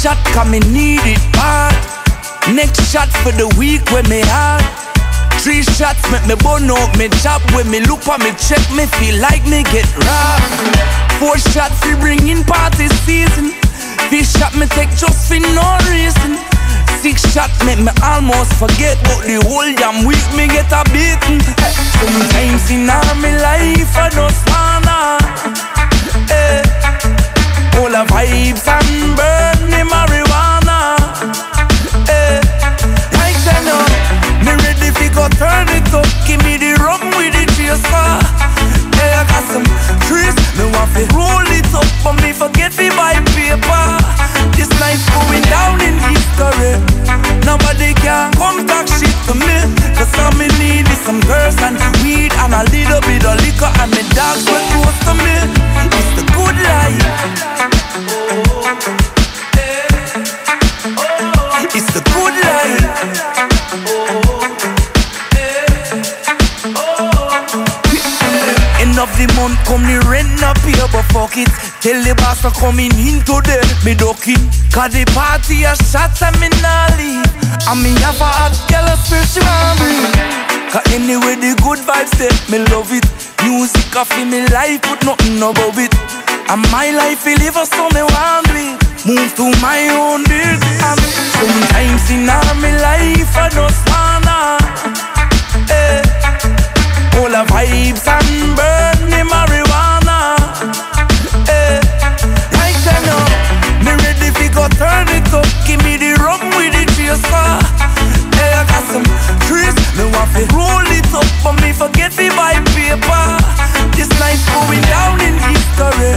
shot, come me need it bad. Next shot for the week when me hard. Three shots make me burn out me job When me look on me check me feel like me get robbed. Four shots we bring in party season. Fish shot me take just for no reason. Six shot make me almost forget But the whole damn week me get a beating. Sometimes in all my life I just wanna eh, All the vibes and burn marijuana. Eh, Like I know Me ready fi go turn it up. Give me the rum with the chaser. Hey, I got some trees Me want fi roll it up But me forget fi buy paper. This night going down in history. Nobody can come talk shit to me. Cause all me need is some girls and weed And a little bit of liquor And me dogs were close to me. It's the good life The month, come the rent not pay, but fuck it. Tell the boss to come in there, me ducking. Cause the party a shot and me nah leave. And me have a hot girl a. Cause anyway the good vibes there, me love it. Music off in me life, put nothing above it. And my life will live so me want. Move to my own business. And sometimes in all my life I just wanna. Eh, all the vibes and burn the marijuana. Eh, like I know, me ready fi go turn it up. Give me the rum with the chaser. Hey, I got some trees, me want fi roll it up, but me forget fi buy paper. This night going down in history.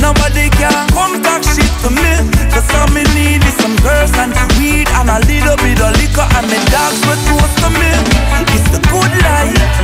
Nobody can come talk shit to me. Cause all me need is some girls and weed and a little bit of liquor and me dogs were close to me. It's the good life.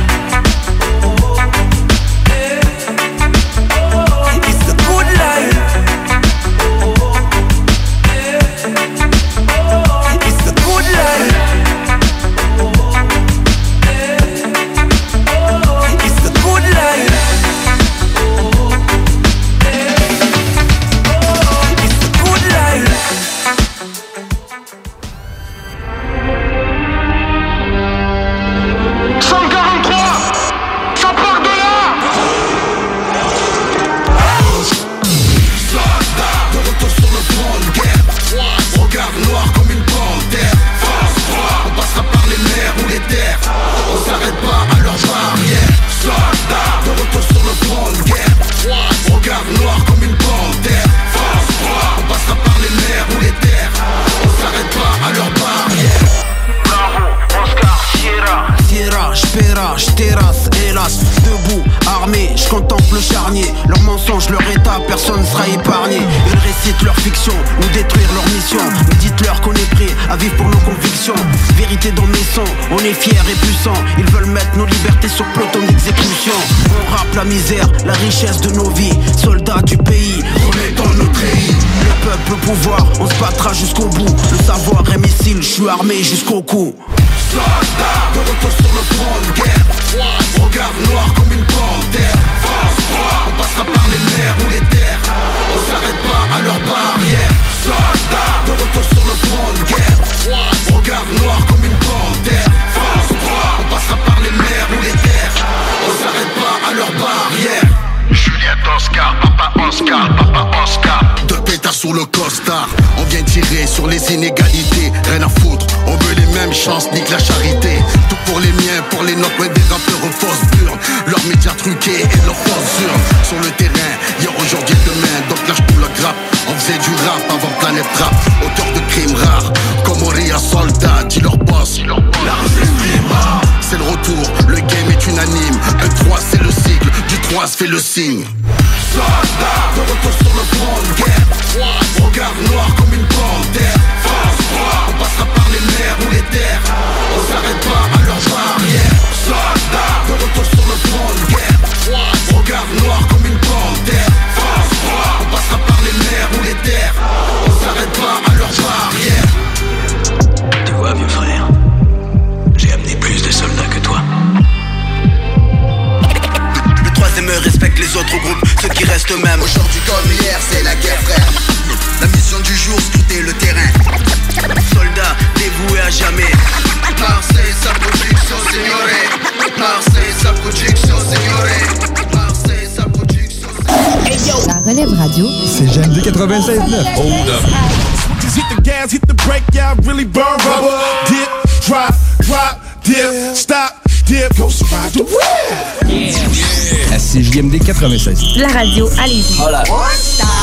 J'paiera, j'terrasse, hélas. Debout, armé, j'contemple le charnier. Leurs mensonges, leur état, personne ne sera épargné. Ils récitent leur fiction, nous détruire leur mission Mais dites-leur qu'on est prêt à vivre pour nos convictions. Vérité dans mes sons, on est fiers et puissants. Ils veulent mettre nos libertés sur peloton d'exécution. On rappe la misère, la richesse de nos vies. Soldats du pays, remettons notre pays Le peuple au pouvoir, on se battra jusqu'au bout. Le savoir est missile, je suis armé jusqu'au cou retour sur le front de guerre. Regard noir comme une panthère Hold up. Just hit the gas, hit the brake, yeah, really burn rubber. Dip, drop, drop, dip, stop, dip, go ride the wheel. À CJMD 96. La radio, allez-y.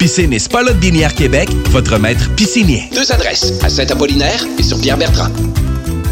Piscine et Spa Lot Binière Québec, votre maître piscinier. Deux adresses, à Saint-Apollinaire et sur Pierre-Bertrand.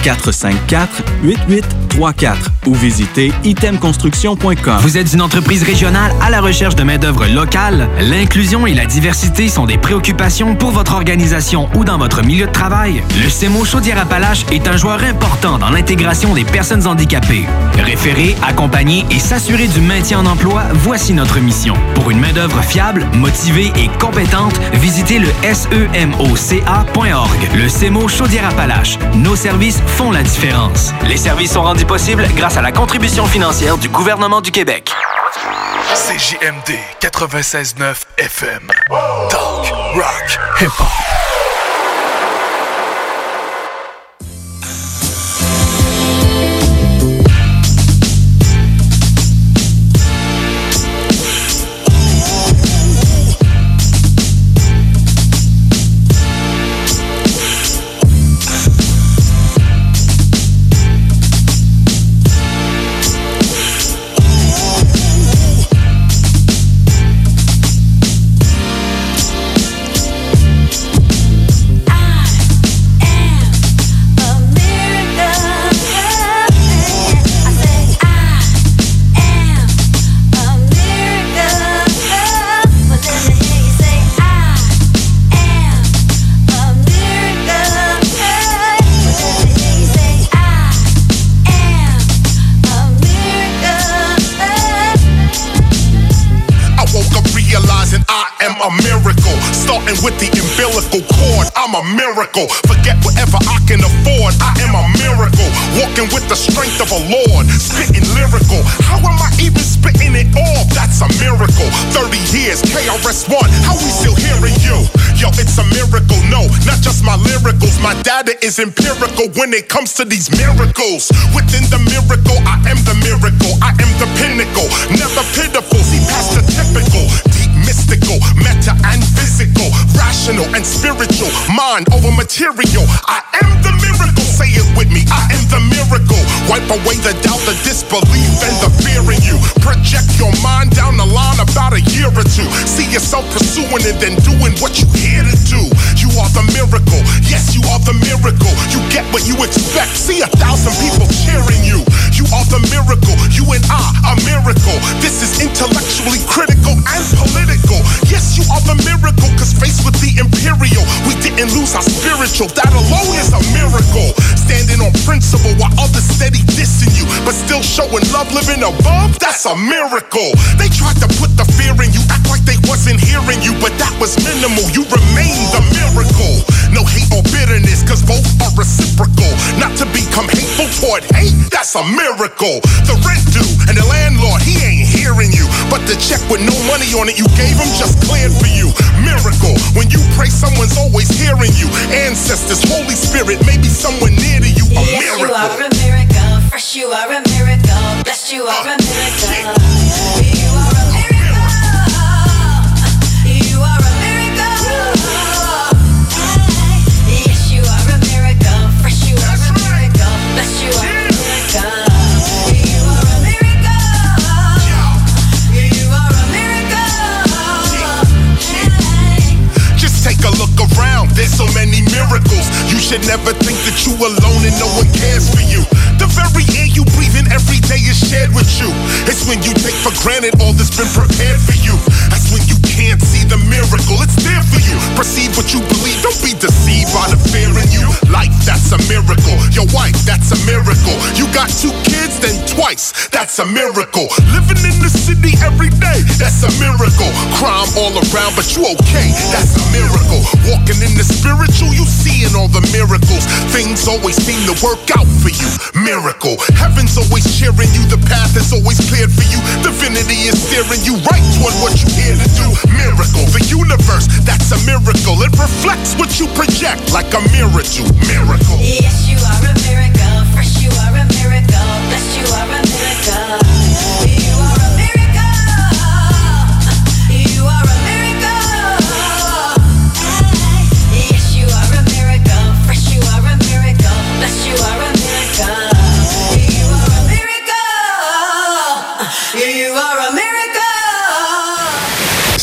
418-454-8834 ou visitez itemconstruction.com. Vous êtes une entreprise régionale à la recherche de main-d'œuvre locale? L'inclusion et la diversité sont des préoccupations pour votre organisation ou dans votre milieu de travail? Le CEMO Chaudière-Appalaches est un joueur important dans l'intégration des personnes handicapées. Référer, accompagner et s'assurer du maintien en emploi, voici notre mission. Pour une main-d'œuvre fiable, motivée et compétente, visitez le semoca.org. Le CEMO Chaudière-Appalaches. Nos services font la différence. Les services sont rendus possibles grâce à la contribution financière du gouvernement du Québec. CJMD 96.9 FM. Talk, rock, hip-hop. Miracle. Forget whatever I can afford, I am a miracle. Walking with the strength of a lord, spitting lyrical. How am I even spitting it all? That's a miracle. 30 years, KRS1, how we still hearing you? Yo, it's a miracle. No, not just my lyricals. My data is empirical when it comes to these miracles. Within the miracle, I am the miracle. I am the pinnacle. Never pitiful. See past the typical. Mystical, meta and physical, rational and spiritual, mind over material. I am the miracle. Say it with me. I am the miracle. Wipe away the doubt, the disbelief, and the fear in you. Project your mind down the line about a year or two. See yourself pursuing it, then doing what you here to do. You are the miracle. Yes, you are the miracle. You get what you expect. See a thousand people cheering you. You are the miracle. You and I, a miracle. This is intellectually critical and political. Yes, you are the miracle. Cause faced with the imperial, we didn't lose our spiritual. That alone is a miracle. Standing on principle while others steady dissing you, but still showing love, living above. That's a miracle. They tried to put the fear in you, act like they wasn't hearing you, but that was minimal. You remain the miracle. No hate or bitterness, cause both are reciprocal. Not to become hateful toward hate, that's a miracle. The rent due and the landlord, he ain't hearing you. But the check with no money on it you gave him just cleared for you. Miracle. When you pray, someone's always hearing you. Ancestors, Holy Spirit, maybe someone near to you. A Yes, you miracle. are a miracle. Fresh, you are a miracle. Blessed, you are a uh, miracle. You there's so many miracles. You should never think that you alone and no one cares for you. The very air you breathe in every day is shared with you. It's when you take for granted all that's been prepared for you. That's when you can't see the miracle, it's there for you. Perceive what you believe, don't be deceived by the fear in you. Life, that's a miracle. Your wife, that's a miracle. You got two kids, then twice, that's a miracle. Living in the city every day, that's a miracle. Crime all around, but you okay, that's a miracle. Walking in the spiritual, you seeing all the miracles. Things always seem to work out for you. Miracle. Heaven's always cheering you, the path is always cleared for you. Divinity is steering you right toward what you're here to do. Miracle. The universe, that's a miracle. It reflects what you project like a mirror miracle. Yes, you are a miracle.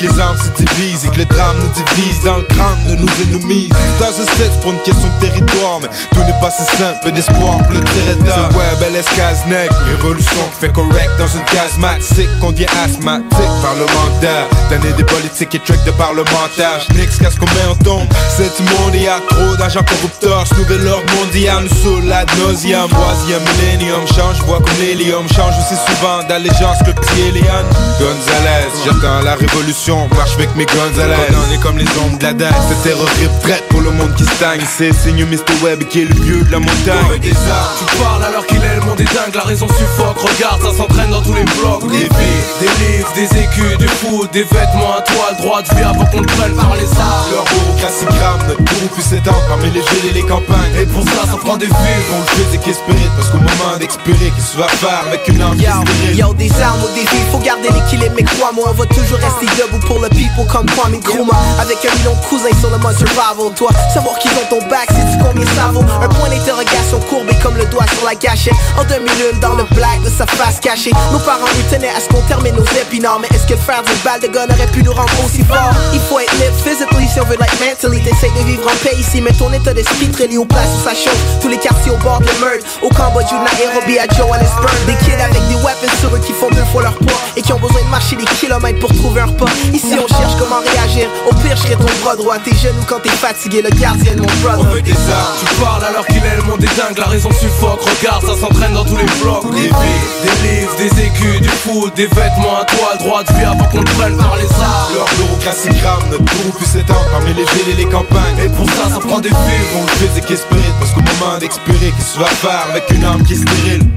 que les armes se divisent et que le drame nous divise dans le de nos ennemis. À ce stade pour une question de territoire, mais tout n'est pas si simple, d'espoir le territoire. Ouais, belle escase nègre, révolution fait correct dans une casmatique qu'on devient asthmatique parlementaire. D'années des politiques et tricks de parlementaires. J'nique qu'à ce qu'on met en tombe. C'est monde, y a trop d'agents corrupteurs. Ce nouvel ordre mondial nous saoule la nauseam. Troisième millénium change, vois comme l'hélium change aussi souvent d'allégeance que le petit Eliane. Gonzalez, j'attends la révolution, marche avec mes Gonzalez. On est comme les ombres de la dette, cette terreur prête pour le monde qui stagne. C'est signe Mr. Web qui est le vieux de la montagne. des armes. Tu parles alors qu'il est le monde est dingue, la raison suffoque. Regarde, ça s'entraîne dans tous les blocs. Des vies, des livres, des écus, du foot, des vêtements à toile, droit de vie avant qu'on le prenne par les armes. Leur beau classigramme, notre groupe puisse s'étendre parmi les villes et les campagnes. Et pour ça, ça prend des vies. On le et spirit, parce qu'au moment d'expirer, que tu vas faire avec une arme Yo, yo, des armes des vies, faut garder l'équilibre, mais crois-moi, on va toujours rester debout pour le people comme Kwame Nkrumah. Avec un million de cousins sur le mode survival, toi, savoir qu'ils ont ton back, c'est du combien ça vaut? Un point d'interrogation courbé comme le doigt sur la gâchette. En 2001, dans le black de sa face cachée. Nos parents nous tenaient à ce qu'on termine nos épinards, mais est-ce que faire du balle de gun aurait pu nous rendre aussi fort? Il faut être libre physically si on veut like mentally. T'essayes de vivre en paix ici, mais ton état d'esprit te relie aux places où ça chauffe. Tous les quartiers au bord de meurtre, au Cambodge, Nairobi, à Johannesburg. Des kids avec des weapons sur eux qui font deux fois leur poids et qui ont besoin de marcher des kilomètres pour trouver un repas. Ici, on cherche comment réagir. Au pire, je serai ton bras droit. T'es genou quand t'es fatigué, le gardien de mon brother. On veut des armes. Tu parles alors qu'il est le monde est dingue, la raison suffoque. Regarde, ça s'entraîne dans tous les blocs Des vies, des livres, des écus, du foot Des vêtements à toile, droit de vie avant qu'on te prenne par les armes Leur bureaucratie crame, notre bourreau plus s'étendre parmi les villes et les campagnes Et pour ça, ça prend des films On le fait qu'espérer, parce qu'au moment d'expirer Qu'est-ce que tu vas faire avec une âme qui est stérile?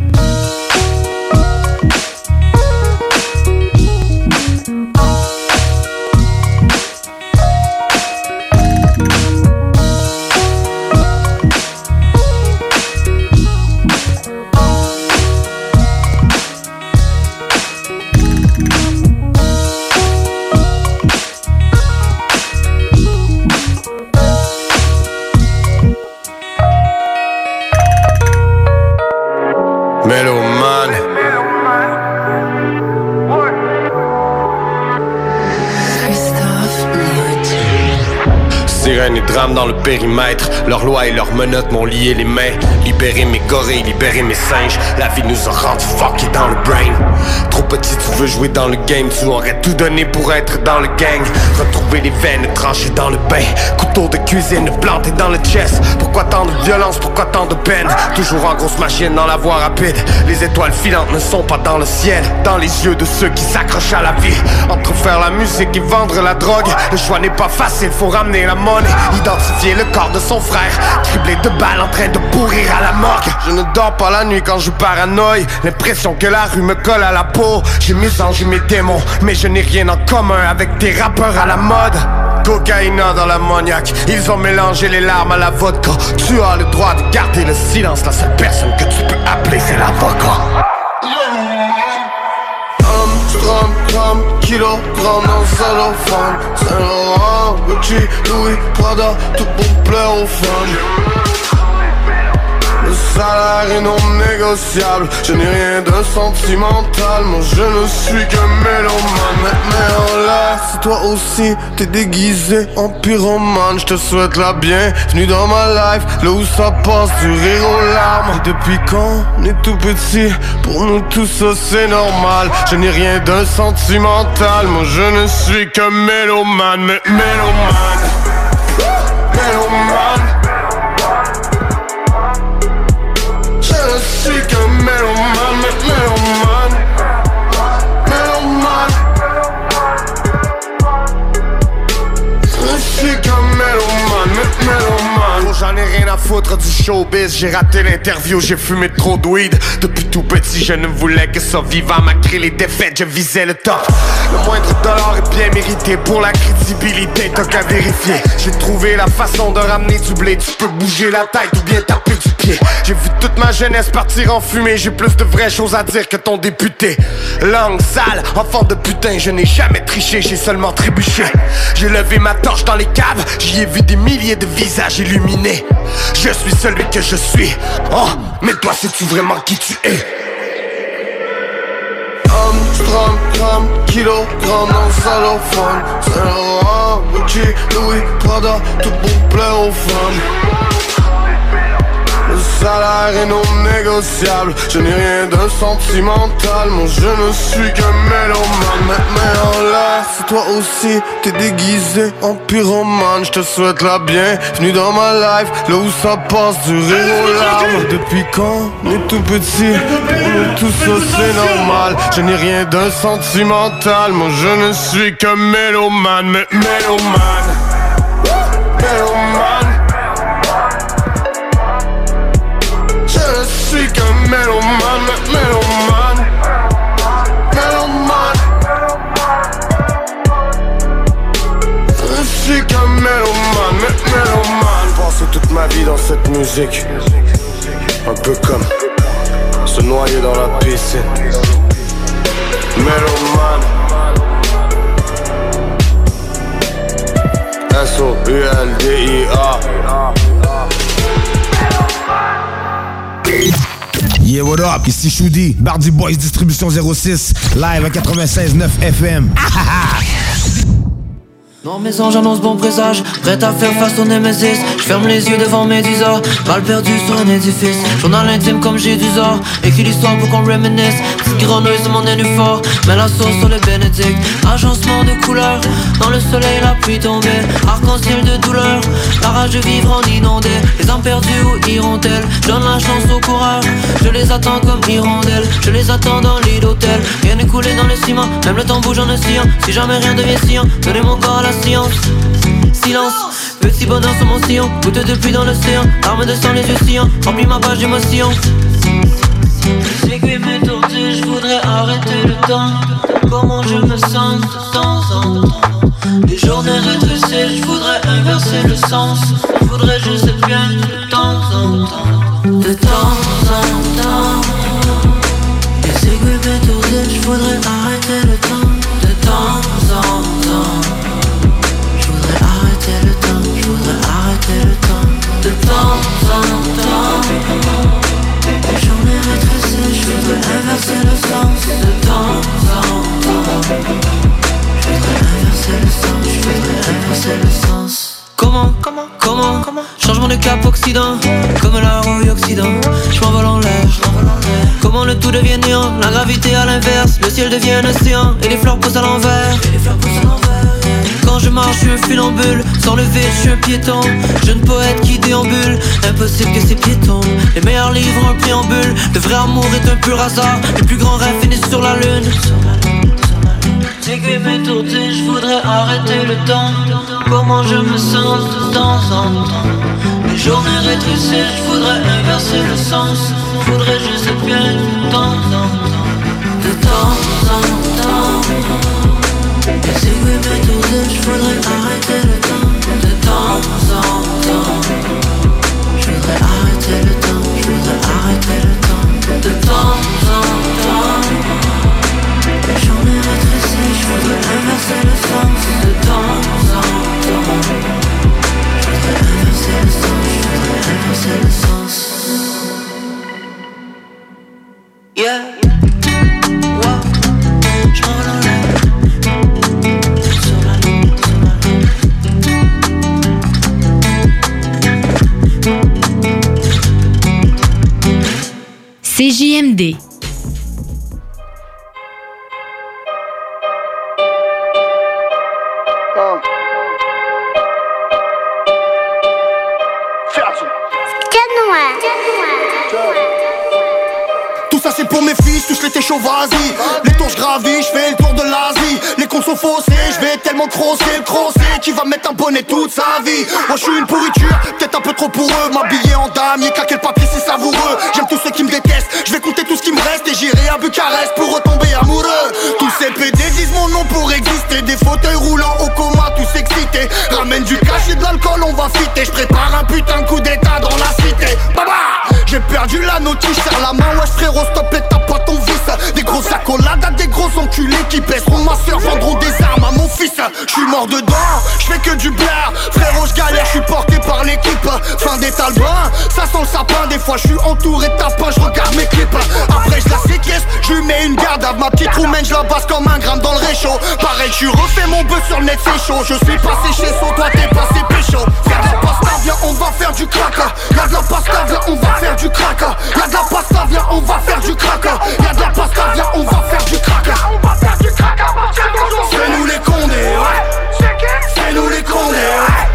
Sirène et drame dans le périmètre. Leurs lois et leurs menottes m'ont lié les mains. Libérer mes gorilles, libérer mes singes. La vie nous a rendu fuckés dans le brain Petit, tu veux jouer dans le game Tu aurais tout donné pour être dans le gang. Retrouver les veines tranchées dans le bain. Couteau de cuisine planté dans le chest. Pourquoi tant de violence, pourquoi tant de peine? Toujours en grosse machine dans la voie rapide. Les étoiles filantes ne sont pas dans le ciel. Dans les yeux de ceux qui s'accrochent à la vie. Entre faire la musique et vendre la drogue. Le choix n'est pas facile, faut ramener la monnaie. Identifier le corps de son frère. Criblé de balles en train de pourrir à la morgue. Je ne dors pas la nuit quand je paranoïe. L'impression que la rue me colle à la peau J'ai mes anges et mes démons Mais je n'ai rien en commun avec des rappeurs à la mode. Cocaïna dans l'ammoniaque Ils ont mélangé les larmes à la vodka. Tu as le droit de garder le silence La seule personne que tu peux appeler c'est l'avocat. Gramme, Saint Laurent, Gucci, Louis, Tout pour plaire aux le salaire est non négociable. Je n'ai rien de sentimental Moi je ne suis qu'un mélomane. Mais, en l'air Si toi aussi t'es déguisé en pyromane Je te souhaite la bienvenue dans ma life. Là où ça passe du rire aux larmes. Depuis quand on est tout petit Pour nous tous ça c'est normal. Je n'ai rien de sentimental Moi je ne suis qu'un mélomane. Mélomane. Mélomane foutre du showbiz. J'ai raté l'interview, j'ai fumé trop de weed. Depuis tout petit, je ne voulais que ça vivant Malgré les défaites, je visais le top. Le moindre dollar est bien mérité. Pour la crédibilité, t'as qu'à vérifier. J'ai trouvé la façon de ramener du blé. Tu peux bouger la tête ou bien taper du pied. J'ai vu toute ma jeunesse partir en fumée. J'ai plus de vraies choses à dire que ton député. Langue sale, enfant de putain Je n'ai jamais triché, j'ai seulement trébuché. J'ai levé ma torche dans les caves. J'y ai vu des milliers de visages illuminés Je suis celui que je suis. Oh, mais toi sais-tu vraiment qui tu es? Armstrong, gramme, kilogramme dans le cellophane Saint Laurent, Gucci, Louis, Prada Tout pour plaire aux femmes. le salaire est non négociable. Je n'ai rien de sentimental Moi je ne suis qu'un mélomane. Mais, mais en l'air Si toi aussi t'es déguisé en pyromane Je te souhaite la bienvenue dans ma life. Là où ça passe du rire aux larmes. Depuis quand on est tout petit Pour nous tous ça c'est normal. Je n'ai rien de sentimental Moi je ne suis qu'un mélomane. Mélomane ma vie dans cette musique Un peu comme se noyer dans la piscine Mélomane S-O-U-L-D-I-A Yeah, what up? Ici Shoudi, Bardi Boys Distribution 06, live à 96.9 FM. Dans mes anges annonce bon présage, prêt à faire face au Nemesis Je ferme les yeux devant Médusa, mal perdu sur un édifice. Journal intime comme j'ai du zor, écrit l'histoire pour qu'on réminisce Petite grenouille c'est mon fort, mais la sauce sur le bénédicte Agencement de couleurs, dans le soleil la pluie tombée Arc-en-ciel de douleur, la rage de vivre en inondé. Les âmes perdues où iront-elles? Donne la chance aux coureurs, je les attends comme hirondelles. Je les attends dans lit d'hôtel, rien n'est coulé dans le ciment. Même le temps bouge en oscillant, si jamais rien devient sciant Donnez mon corps à la science Silence, petit bonheur sur mon sillon Goutte de pluie dans l'océan, arme de sang les yeux sillants Remplis ma page d'émotion. C'est que mes je voudrais arrêter le temps. Comment je me sens de temps en temps Les journées rétrécies, je voudrais inverser le sens. Je voudrais juste être bien de temps en temps. De temps en temps. Je voudrais arrêter voudrais inverser le sens De temps en temps. Je voudrais inverser le sens, je voudrais inverser le sens. Comment, comment, comment, comment? Changement de cap occident, comme la rouille occident. Je m'envole en l'air, Comment le tout devient néant, la gravité à l'inverse Le ciel devient un océan, et les fleurs poussent à l'envers je marche, je funambule. Sans le vide, je suis un piéton. Jeune poète qui déambule. Impossible que ces piétons. Les meilleurs livres en préambule. Le vrai amour est un pur hasard. Les plus grands rêves finissent sur la lune. C'est mes tournées, je voudrais arrêter le temps. Comment je me sens de temps en temps? Les journées rétrécies, je voudrais inverser le sens. Je voudrais juste être bien de temps en temps. De temps en temps. Tournées, je voudrais arrêter le temps. De temps en temps. Je arrêter le temps, je arrêter le temps. De temps en temps. Journées rétrécies, je inverser le sens. De temps en temps. Je inverser le sens, je inverser le sens. Yeah. CJMD. Tout ça c'est pour mes fils, tous l'été chaud, vas-y Les tours je gravis, je fais le je vais tellement crosser le crossé Qui va mettre un bonnet toute sa vie. Moi je suis une pourriture, peut-être un peu trop pour eux. M'habiller en damier, claquer le papier c'est savoureux. J'aime tous ceux qui me détestent, je vais compter tout ce qui me reste Et j'irai à Bucarest pour retomber amoureux. Tous ces PD disent mon nom pour exister. Des fauteuils roulants au coma, tous excités. Ramène du cash et de l'alcool, on va fitter. Je prépare un putain coup d'état dans la cité. Baba! J'ai perdu la notice, serre la main, ouais frérot, stop et ton vice Des grosses accolades des gros enculés qui baisseront ma soeur, vendront des armes à mon fils. Je suis mort dedans, je fais que du blaire Frérot, je galère, je suis porté par l'équipe. Fin des talbins, ça sent le sapin. Des fois je suis entouré de tapins, je regarde mes clips. Après je la séquestre, je lui mets une garde à ma petite roumaine, je la basse comme un gramme dans le réchaud. Pareil, je suis refait mon bœuf sur le net, c'est chaud. Je suis passé chez So, toi t'es passé pécho. Faire de la pasta, viens, on va faire du crack. Y'a de la pasta, viens, on va faire du crack. Y'a de la pasta, viens, on va faire du crack. Y'a on va faire du crack. On va faire du crack à partir d'aujourd'hui. C'est nous les condés, ouais. C'est nous les condés, ouais.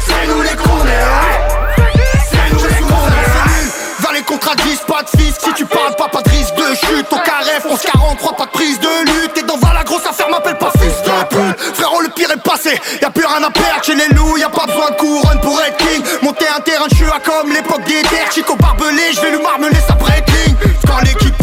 C'est nous les condés, ouais. C'est nous les condés Vers les contrats de 10, pas de fisc Si tu parles pas, pas de risque de chute. Au carré, France 43, pas de prise de lutte. Et dans va la grosse affaire, m'appelle pas fils de pute. Frérot, le pire est passé. Y'a plus rien à perdre chez les loups. Y'a pas besoin de couronne pour être king. Monter un terrain de à comme l'époque des terres. Chico barbelé, je vais lui marmeler sa breakling Quand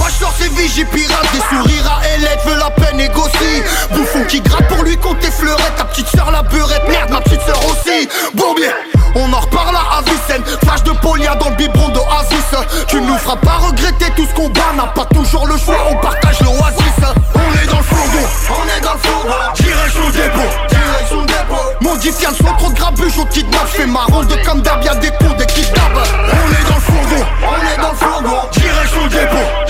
l'équipage sort ses vigies pirates Des sourires à Hélène, veut la peine négocie. Bouffon qui gratte pour lui compter fleurettes Ta petite sœur la beurette, merde ma petite sœur aussi. Bourbier on en reparle à Avicenne. Flash de polia dans le biberon d'Oasis Tu nous feras pas regretter tout ce qu'on bat N'a pas toujours le choix, on partage l'oasis. On est dans le fourgon, on est dans le fourgon. Direction dépôt, direction dépôt. Modifie le son, trop de grabuge au kidnap J'fais ma ronde comme d'hab, y'a des cons, des kidnaps. On est dans le fourgon, on est dans le fourgon. Direction dépôt,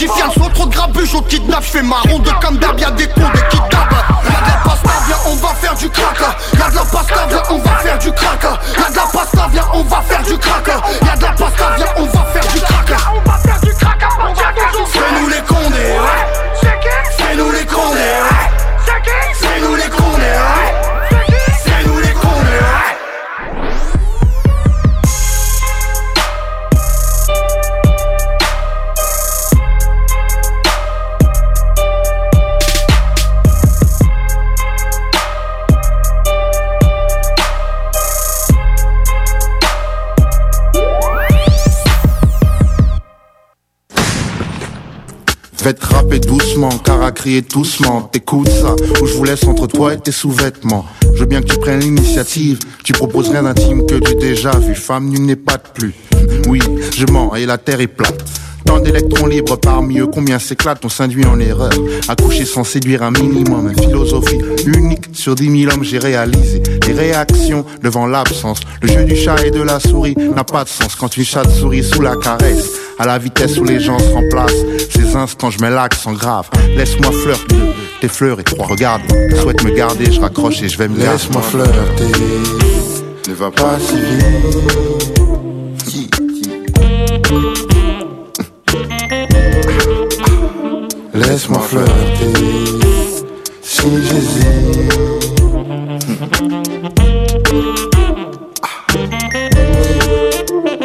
Modifie le son, trop de grabuge au kidnap J'fais ma ronde comme d'hab, y'a des cons, des kidnaps Y'a de la pasta, viens, on va du crack. Y'a de la pasta, viens on va faire du crack. Y'a de la pasta, viens on va faire du crack. Y'a de la pasta, viens on va faire du crack vais te doucement, car à crier doucement, t'écoutes ça, ou je vous laisse entre toi et tes sous-vêtements. Je veux bien que tu prennes l'initiative, tu proposes rien d'intime que tu déjà vu, femme nul n'est pas de plus. Oui, je mens et la terre est plate. Tant d'électrons libres parmi eux, combien s'éclatent, on s'induit en erreur. Accoucher sans séduire un minimum, une philosophie unique sur dix mille hommes, j'ai réalisé les réactions devant l'absence. Le jeu du chat et de la souris n'a pas de sens quand une chatte sourit sous la caresse. À la vitesse où les gens se remplacent, ces instants, je mets l'accent grave. Laisse-moi flirter, tes fleurs et trois. Regarde, souhaite me garder, je raccroche et je vais me garder. Laisse-moi flirter, ne va pas si vite. Laisse-moi si j'hésite.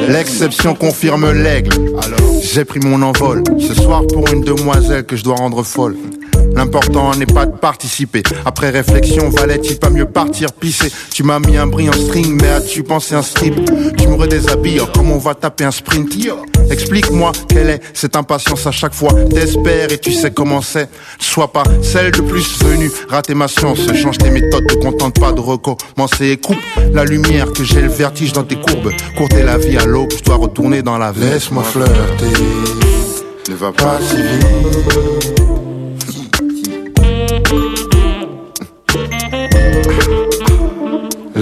L'exception confirme l'aigle. Alors, j'ai pris mon envol. Ce soir pour une demoiselle que je dois rendre folle. L'important n'est pas de participer. Après réflexion, valait-il pas mieux partir pisser? Tu m'as mis un brillant string, mais as-tu pensé un strip? Tu me redéshabilles, oh, comment on va taper un sprint? Explique-moi quelle est cette impatience à chaque fois? T'espères et tu sais comment c'est. Sois pas celle de plus venue. Rater ma science, change tes méthodes, te contente pas de recommencer. Et coupe la lumière que j'ai le vertige dans tes courbes. Courter la vie à l'aube, je dois retourner dans la vie. Laisse-moi flirter, ne va pas si vite.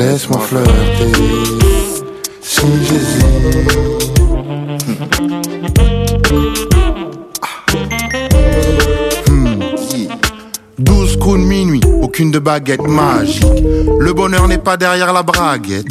Laisse-moi flirter, si j'hésite. 12 coups de minuit, aucune de baguette magique. Le bonheur n'est pas derrière la braguette.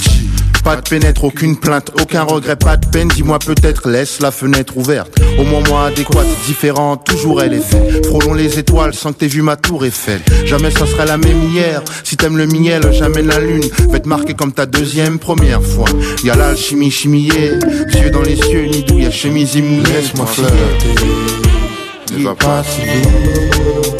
Pas de pénètre, aucune plainte, aucun regret, pas de peine. Dis-moi peut-être, laisse la fenêtre ouverte. Au moment adéquat, différent, toujours elle est faite. Frôlons les étoiles sans que t'aies vu ma tour Eiffel. Jamais ça serait la même hier. Si t'aimes le miel, jamais la lune. Va te marquer comme ta deuxième, première fois. Y'a l'alchimie chimiée, yeux dans les cieux, ni d'où y'a chemise immouillée. Laisse-moi flirter, ne va pas si vite.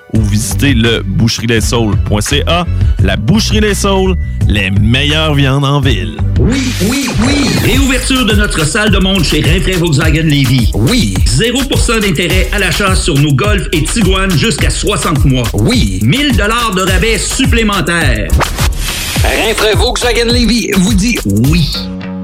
ou visitez le boucherie-les-saules.ca. La Boucherie Les Saules, les meilleures viandes en ville. Oui, oui, oui. Réouverture de notre salle de monde chez Rinfraie Volkswagen Levy. Oui. 0% d'intérêt à l'achat sur nos Golf et Tiguan jusqu'à 60 mois. Oui. 1000 dollars de rabais supplémentaires. Rinfraie Volkswagen Levy vous dit oui.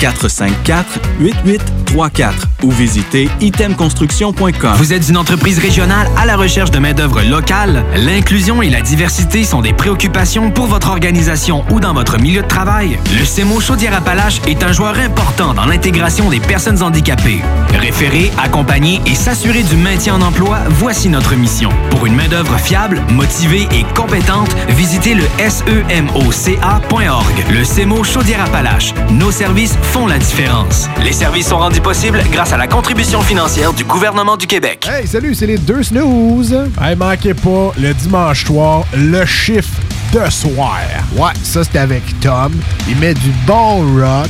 418-454-8834 ou visitez itemconstruction.com. Vous êtes une entreprise régionale à la recherche de main-d'œuvre locale? L'inclusion et la diversité sont des préoccupations pour votre organisation ou dans votre milieu de travail? Le CEMO Chaudière-Appalaches est un joueur important dans l'intégration des personnes handicapées. Référer, accompagner et s'assurer du maintien en emploi, voici notre mission. Pour une main-d'œuvre fiable, motivée et compétente, visitez le semoca.org. Le CEMO Chaudière-Appalaches. Nos services font la différence. Les services sont rendus possibles grâce à la contribution financière du gouvernement du Québec. Hey, salut, c'est les deux snooze. Hey, manquez pas, le dimanche soir, le chiffre de soir. Ouais, ça c'est avec Tom. Il met du bon rock.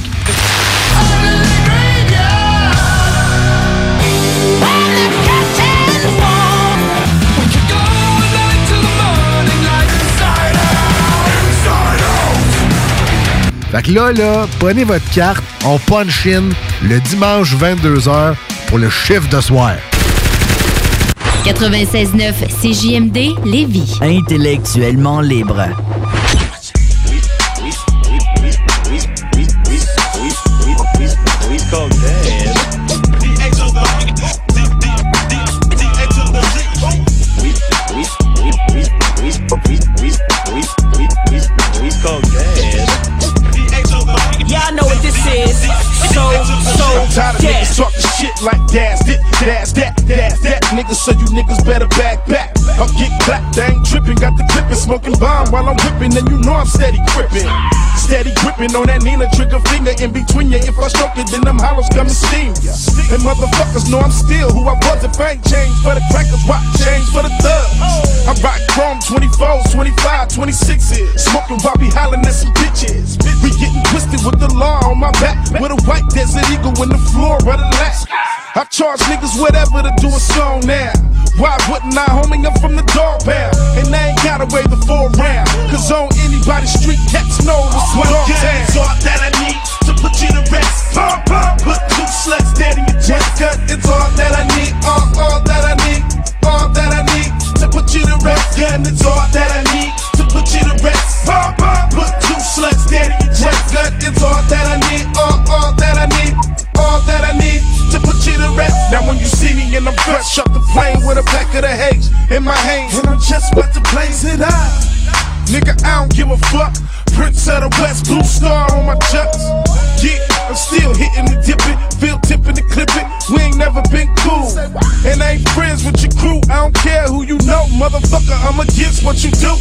Fait que là, là, prenez votre carte, on punch in le dimanche 22h pour le chiffre de soir. 96.9 CJMD Lévis. Intellectuellement libre. Like gas, this, gas, that, that, that. Niggas, so you niggas better back back. I'll get clapped, I ain't tripping. Got the clipping, smoking bomb while I'm whipping, and you know I'm steady gripping. Steady gripping on that Nina trigger finger in between you. If I stroke it, then them hollows come and steam ya. And motherfuckers know I'm still who I was. If I ain't changed for the crackers, why change for the thugs? I rock chrome 24s, 25, 26s. Smoking while we hollering at some bitches. We getting twisted with the law on my back. With a white desert eagle in the floor of the lap. I charge niggas whatever to do a song now. Why wouldn't I, homie? I'm from the dog pound. And I ain't gotta wave the four round. Cause on anybody's street, cats know what's Well, dog yeah, town. it's all that I need to put you to rest. Pump, pump, put two slugs dead in your chest. Cut, it's all that I need, all, all that I need, all that I need to put you to rest. Gun, it's all that I need to put you to rest. Pump, pump, put two slugs dead in your chest. Cut, it's all that I need, all, all that I need, all that I need to put you to rest. Now when you see me in the fresh, shut the plane with a pack of the haze in my hands, and I'm just about to blaze it out. Nigga, I don't give a fuck. Prince of the West, blue star on my chucks. Yeah, I'm still hitting and dipping, feel tipping and clipping. We ain't never been cool. And I ain't with your crew. I don't care who you know, motherfucker. I'm against what you do.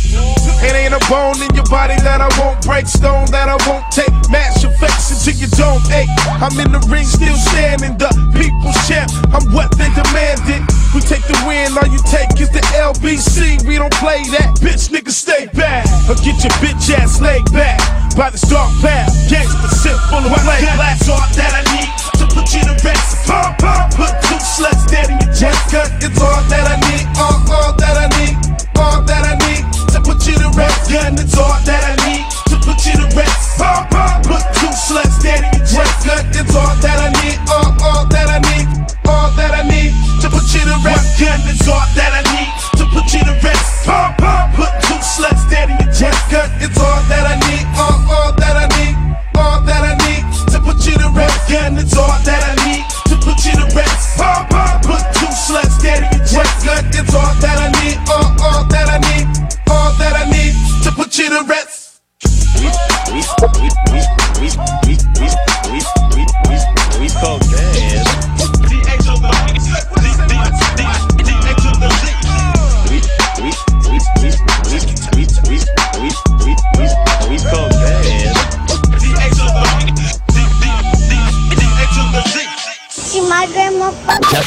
It ain't a bone in your body that I won't break, stone that I won't take. Mash your face until you don't ache. I'm in the ring, still standing, the people's champ. I'm what they demanded. We take the win, all you take is the LBC. We don't play that, bitch, nigga, stay back. Or get your bitch ass laid back by the dark path. Gangsta sip full of gun, that's all that I need to put you to rest. Pump, pump, put two slugs dead in your chest. Cut, it's all that I need, all, all that I need, all that I need to put you to rest. Gun, it's all that I need to put you to rest. Pump, pump, put two slugs dead in your chest. Cut, it's all that I need, all, all that I need, all that I need to put you to rest. Gun, it's all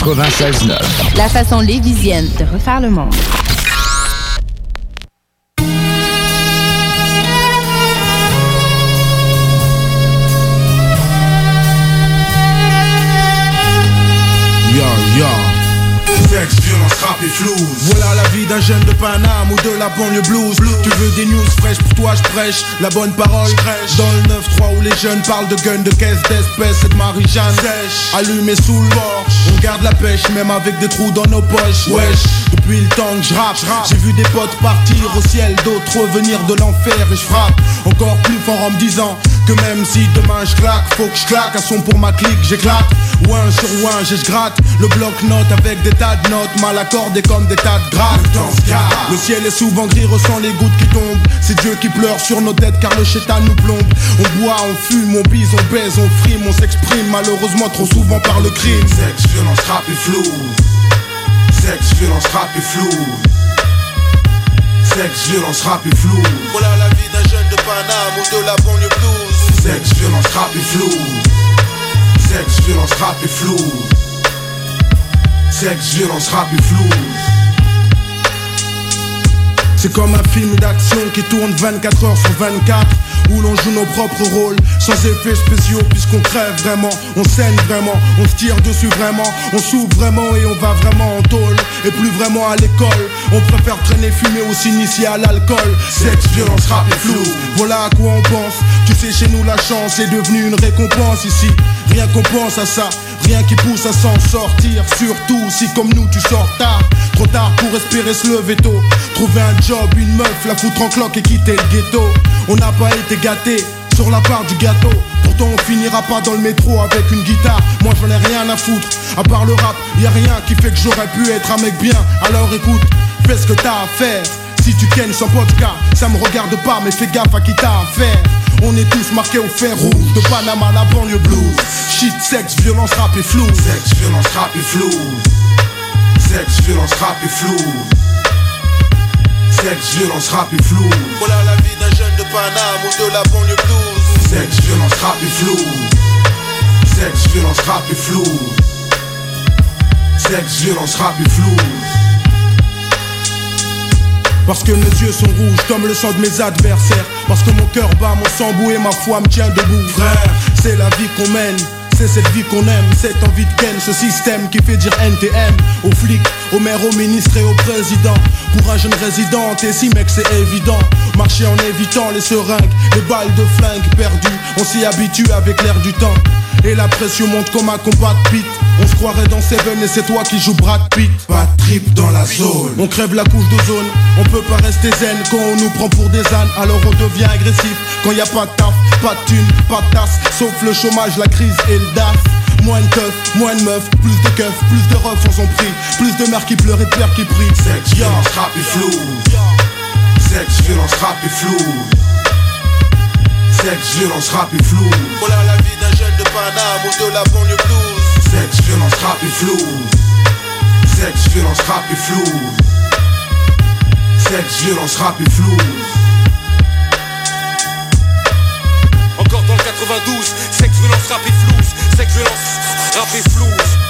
96.9. La façon lévisienne de refaire le monde. Rap et flouze. Voilà la vie d'un jeune de Paname ou de la banlieue blues. Tu veux des news fraîches pour toi, je prêche la bonne parole. Dans le 9-3 où les jeunes parlent de guns, de caisses, d'espèces et de Marie-Jeanne. Sèche, allumé sous le bord. On garde la pêche, même avec des trous dans nos poches. Wesh, depuis le temps que je rappe, j'ai vu des potes partir au ciel, d'autres revenir de l'enfer et je frappe encore plus fort en me disant que même si demain je claque, faut que je claque un son pour ma clique, j'éclate. Ouin sur ouin, j'ai je gratte le bloc-notes avec des tas de notes mal accordées comme des tas de grattes. Dans ce cas, le ciel est souvent gris, ressent les gouttes qui tombent. C'est Dieu qui pleure sur nos têtes car le chétan nous plombe. On boit, on fume, on bise, on baise, on frime, on s'exprime malheureusement trop souvent par le crime. Sexe, violence, rap et flou. Sexe, violence, rap et flou. Sexe, violence, rap et flou. Voilà la vie d'un jeune de Paname ou de la banlieue. Sexe, violence, rap et flou. Sexe, violence, rap et flou. Sexe, violence, rap et flou. C'est comme un film d'action qui tourne 24 heures sur 24 Où l'on joue nos propres rôles Sans effets spéciaux puisqu'on crève vraiment On saigne vraiment, on se tire dessus vraiment On s'ouvre vraiment et on va vraiment en tôle Et plus vraiment à l'école. On préfère traîner, fumer ou s'initier à l'alcool. Sexe, violence, rap et Voilà à quoi on pense. Tu sais chez nous la chance est devenue une récompense ici Rien qu'on pense à ça. Rien qui pousse à s'en sortir Surtout si comme nous tu sors tard. Trop tard pour espérer se lever tôt. Trouver un job, une meuf, la foutre en cloque et quitter le ghetto. On n'a pas été gâtés sur la part du gâteau. Pourtant on finira pas dans le métro avec une guitare. Moi j'en ai rien à foutre. À part le rap, y a rien qui fait que j'aurais pu être un mec bien. Alors écoute, fais ce que t'as à faire. Si tu kennes sans podcast, ça me regarde pas Mais fais gaffe à qui t'as affaire on est tous marqués au fer rouge. De Panama à la banlieue blues. Shit, sexe, violence, rap et flou. Sexe, violence, rap et flou. Sexe, violence, rap et flou. Sexe, violence, rap et flou. Voilà la vie d'un jeune de Paname ou de la banlieue blues. Sexe, violence, rap et flou. Sexe, violence, rap et flou. Sexe, violence, rap et flou parce que mes yeux sont rouges comme le sang de mes adversaires. Parce que mon cœur bat, mon sang bout et ma foi me tient debout. Frère, c'est la vie qu'on mène. C'est cette vie qu'on aime, cette envie de ken, ce système qui fait dire NTM Aux flics, aux maires, aux ministres et aux présidents. Pour un jeune résident, t'es si mec c'est évident. Marcher en évitant les seringues, les balles de flingue perdues. On s'y habitue avec l'air du temps. Et la pression monte comme un combat de pit On se croirait dans Seven et c'est toi qui joues Brad Pitt. Pas de trip dans la zone. On crève la couche de zone On peut pas rester zen quand on nous prend pour des ânes. Alors on devient agressif quand y a pas de taf Pas de thune, pas de tasse. Sauf le chômage, la crise et le DAF. Moins de keufs, moins de meufs, plus de keufs, plus de refs on s'en prie. Plus de mères qui pleurent et de pères qui prient. Sexe, violence, rap et flou. Sexe, violence, rap et flou. Sexe, violence, rap et flou. Voilà la vie d'un jeune de Paname ou de la banlieue blues Sexe, violence, rap et flou Sexe, violence, rap et flou Sexe, violence, rap et flou Encore dans le 92, sexe, violence, rap et flou Sexe, violence, rap et flou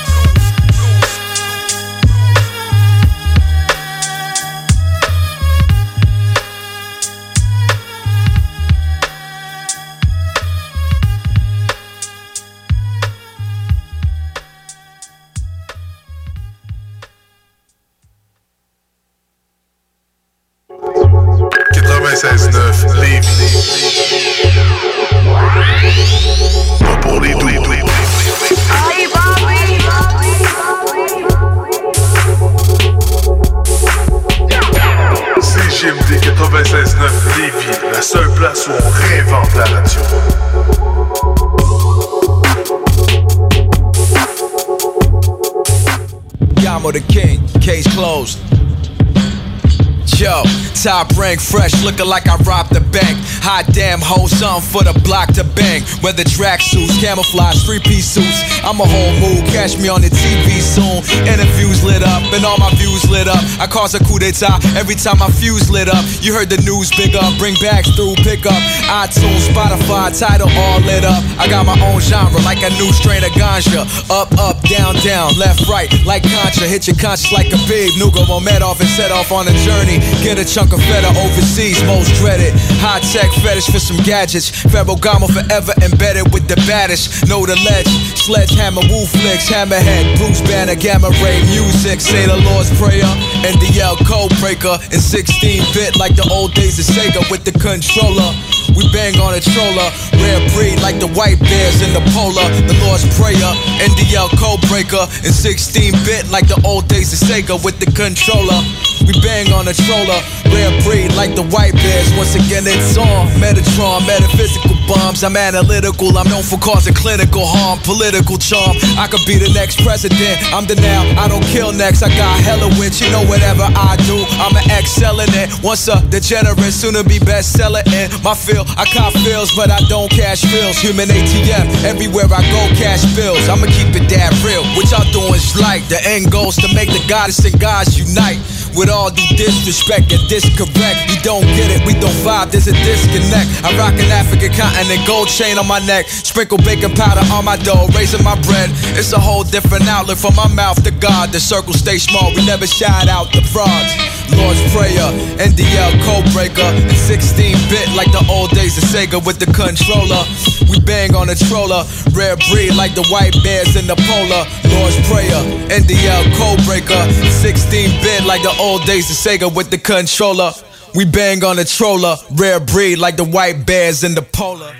top rank, fresh, looking like I robbed the bank. Hot damn, hold something for the block to bang. Whether track suits, camouflage, three piece suits. I'm a whole mood, catch me on the TV soon. Interviews lit up, and all my views lit up. I cause a coup d'etat every time my fuse lit up. You heard the news big up, bring bags through, pick up. iTunes, Spotify, title all lit up. I got my own genre, like a new strain of ganja. Up, up, down, down, left, right, like Contra. Hit your conscience like a babe. Nuga off and set off on a journey. Get a chunk of feta overseas, most dreaded. High tech fetish for some gadgets. Ferragamo forever embedded with the baddest. Know the ledge. Sledgehammer, woo flicks, hammerhead, Bruce Banner, gamma ray music. Say the Lord's Prayer. NDL code breaker. In 16 bit like the old days of Sega with the controller. We bang on a troller, rare breed like the white bears in the polar. The Lord's Prayer, NDL code breaker, in 16 bit like the old days of Sega with the controller. We bang on a troller, rare breed like the white bears. Once again, it's on Metatron, metaphysical bombs. I'm analytical, I'm known for causing clinical harm, political charm. I could be the next president. I'm the now, I don't kill next. I got hella wins, you know whatever I do, I'm an excel in it. Once a degenerate, soon to be bestseller in my field. I cop feels, but I don't cash bills. Human ATM, everywhere I go, cash bills. I'ma keep it that real. What y'all doing is like the end goals to make the goddess and gods unite. With all due disrespect and discorrect, you don't get it, we don't vibe, there's a disconnect. I rock an African continent, gold chain on my neck, sprinkle baking powder on my dough, raising my bread. It's a whole different outlet from my mouth to God. The circle stay small, we never shout out the frauds. Lord's Prayer, NDL code breaker, 16 bit like the old days of Sega with the controller. We bang on a troller, rare breed like the white bears in the polar. Lord's Prayer, NDL code breaker, 16 bit like the old days of Sega with the controller. We bang on the troller, rare breed like the white bears in the polar.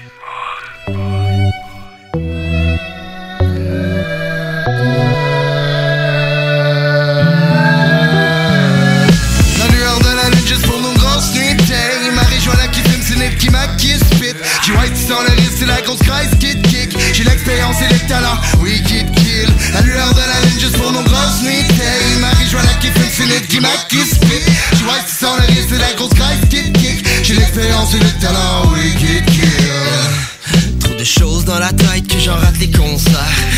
Qui m'a qui spit. J'ai white sans le risque, c'est la grosse crise qui kick. J'ai l'expérience et les talents, qui te kill. La lueur de la Nip qui spit J'ai white sans le risque, c'est la grosse crise te kick. J'ai l'expérience et les talents, oui te kill Trop de choses dans la tête que j'en rate les concerts.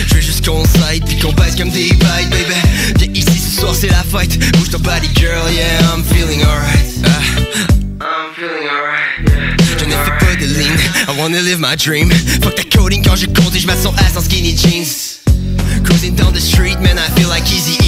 Je veux juste qu'on s'aide puis qu'on baisse comme des bites baby. Viens ici ce soir c'est la fête. Bouge ton body girl yeah I'm feeling alright. Ah. I'm feeling alright Je ne fais pas de lean I wanna live my dream. Fuck ta coding quand je et je son ass en skinny jeans. Cruising down the street, man, I feel like Easy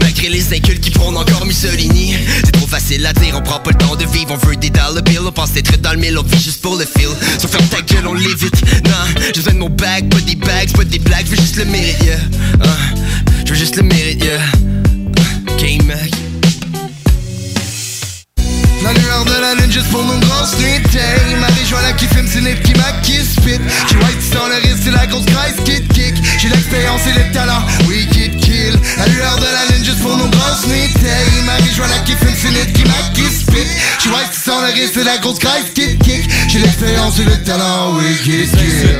Malgré les incultes qui prônent encore Mussolini. C'est trop facile à dire, on prend pas le temps de vivre On veut des dollar bills, on pense être dans le mille On vit juste pour le feel. So ferme ta gueule, on live it Non, j'ai besoin de mon bag, pas des bags, pas des blagues Je veux juste le mérite, yeah. Uh, Je veux juste le mérite, yeah. Uh, Game Mac La lueur de la lune juste pour nos grosses nuits Hey, Marie-Joana qui fume, c'est qui m'a qui spit. J'ai white sans le risque, c'est la grosse crise qui kick. J'ai l'expérience et les talents, oui qui kill La lueur de la lune juste pour nos grosses nuits Marie-Joana qui fume, c'est Nip qui m'a qui spit. J'ai white sans le risque, c'est la grosse crise qui te kick. J'ai l'expérience et les talents, oui kill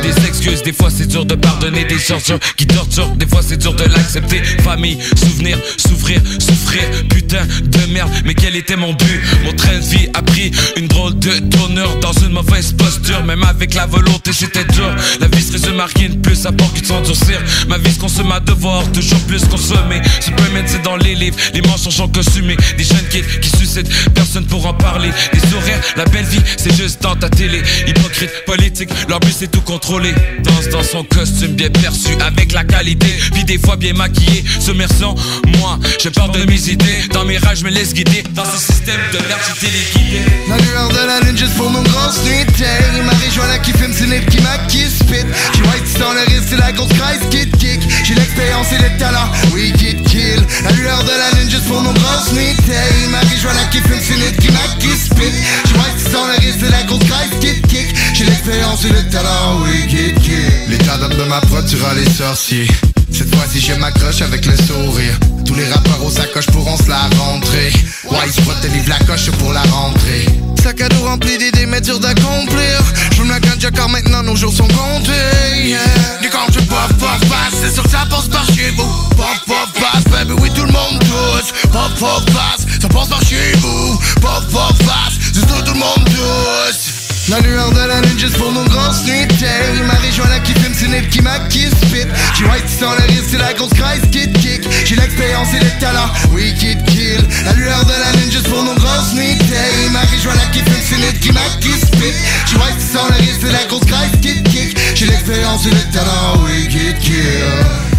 Des excuses, des fois c'est dur de pardonner des tortures qui torturent, des fois c'est dur de l'accepter. Famille, souvenir, souffrir, souffrir, putain de merde, mais quel était mon but? Mon train de vie a pris une drôle de tournure dans une mauvaise posture, même avec la volonté c'était dur. La vie se résume à rien de plus à part que de s'endurcir. Ma vie se consomme à devoir, toujours plus consommer. Superman c'est dans les livres, les mensonges ont consumé. Des jeunes kids qui suicident, personne pour en parler. Des sourires, la belle vie c'est juste dans ta télé. Hypocrite, politique, leur but c'est tout contrôler. Danse dans son costume bien perçu avec la qualité, puis des fois bien maquillé. Submersion, moi je parle de mes idées. Dans mes rages, je me laisse guider. Dans ce système de merde, téléguidé. La lueur de la lune juste pour nos grosses nuits Hey, Marie-Joana qui fume, c'est qui m'a qui spit J'ai white sans le risque, c'est la grosse crise qui te kick J'ai l'expérience et les talents, oui qui te kill La lueur de la lune juste pour nos grosses nuits Hey, Marie-Joana qui fume, Nip qui m'a qui spit. White sans le risque, c'est la grosse crise qui kick. J'ai l'expérience et les talents, oui qui te kill. L'état d'âme de ma prod tuera les sorciers cette fois-ci je m'accroche avec le sourire. Tous les rappeurs aux sacoches pourront se la rentrer. Prod te livre la coche pour la rentrée. Sac à dos rempli d'idées mais dur d'accomplir. Je me la ganja car maintenant nos jours sont comptés. Yeah. Du quand je pop pop passe C'est sûr que ça passe par chez vous. Pop pop passe baby oui tout le monde touche. Pop pop passe Ça passe par chez vous. Pop, La lueur de la lune juste pour nos grosses nuits de Marie Joanna qui fume, c'est Nip qui m'a qui spit. J'ai white sans le risque, c'est la grosse crise qui kick. J'ai l'expérience et le talent, oui kid kill. La lueur de la lune juste pour nos grosses nuits de Marie Joanna qui fume, c'est Nip qui m'a qui spit. J'ai white sans le risque, c'est la grosse crise qui kick. J'ai l'expérience et le talent, oui kid kill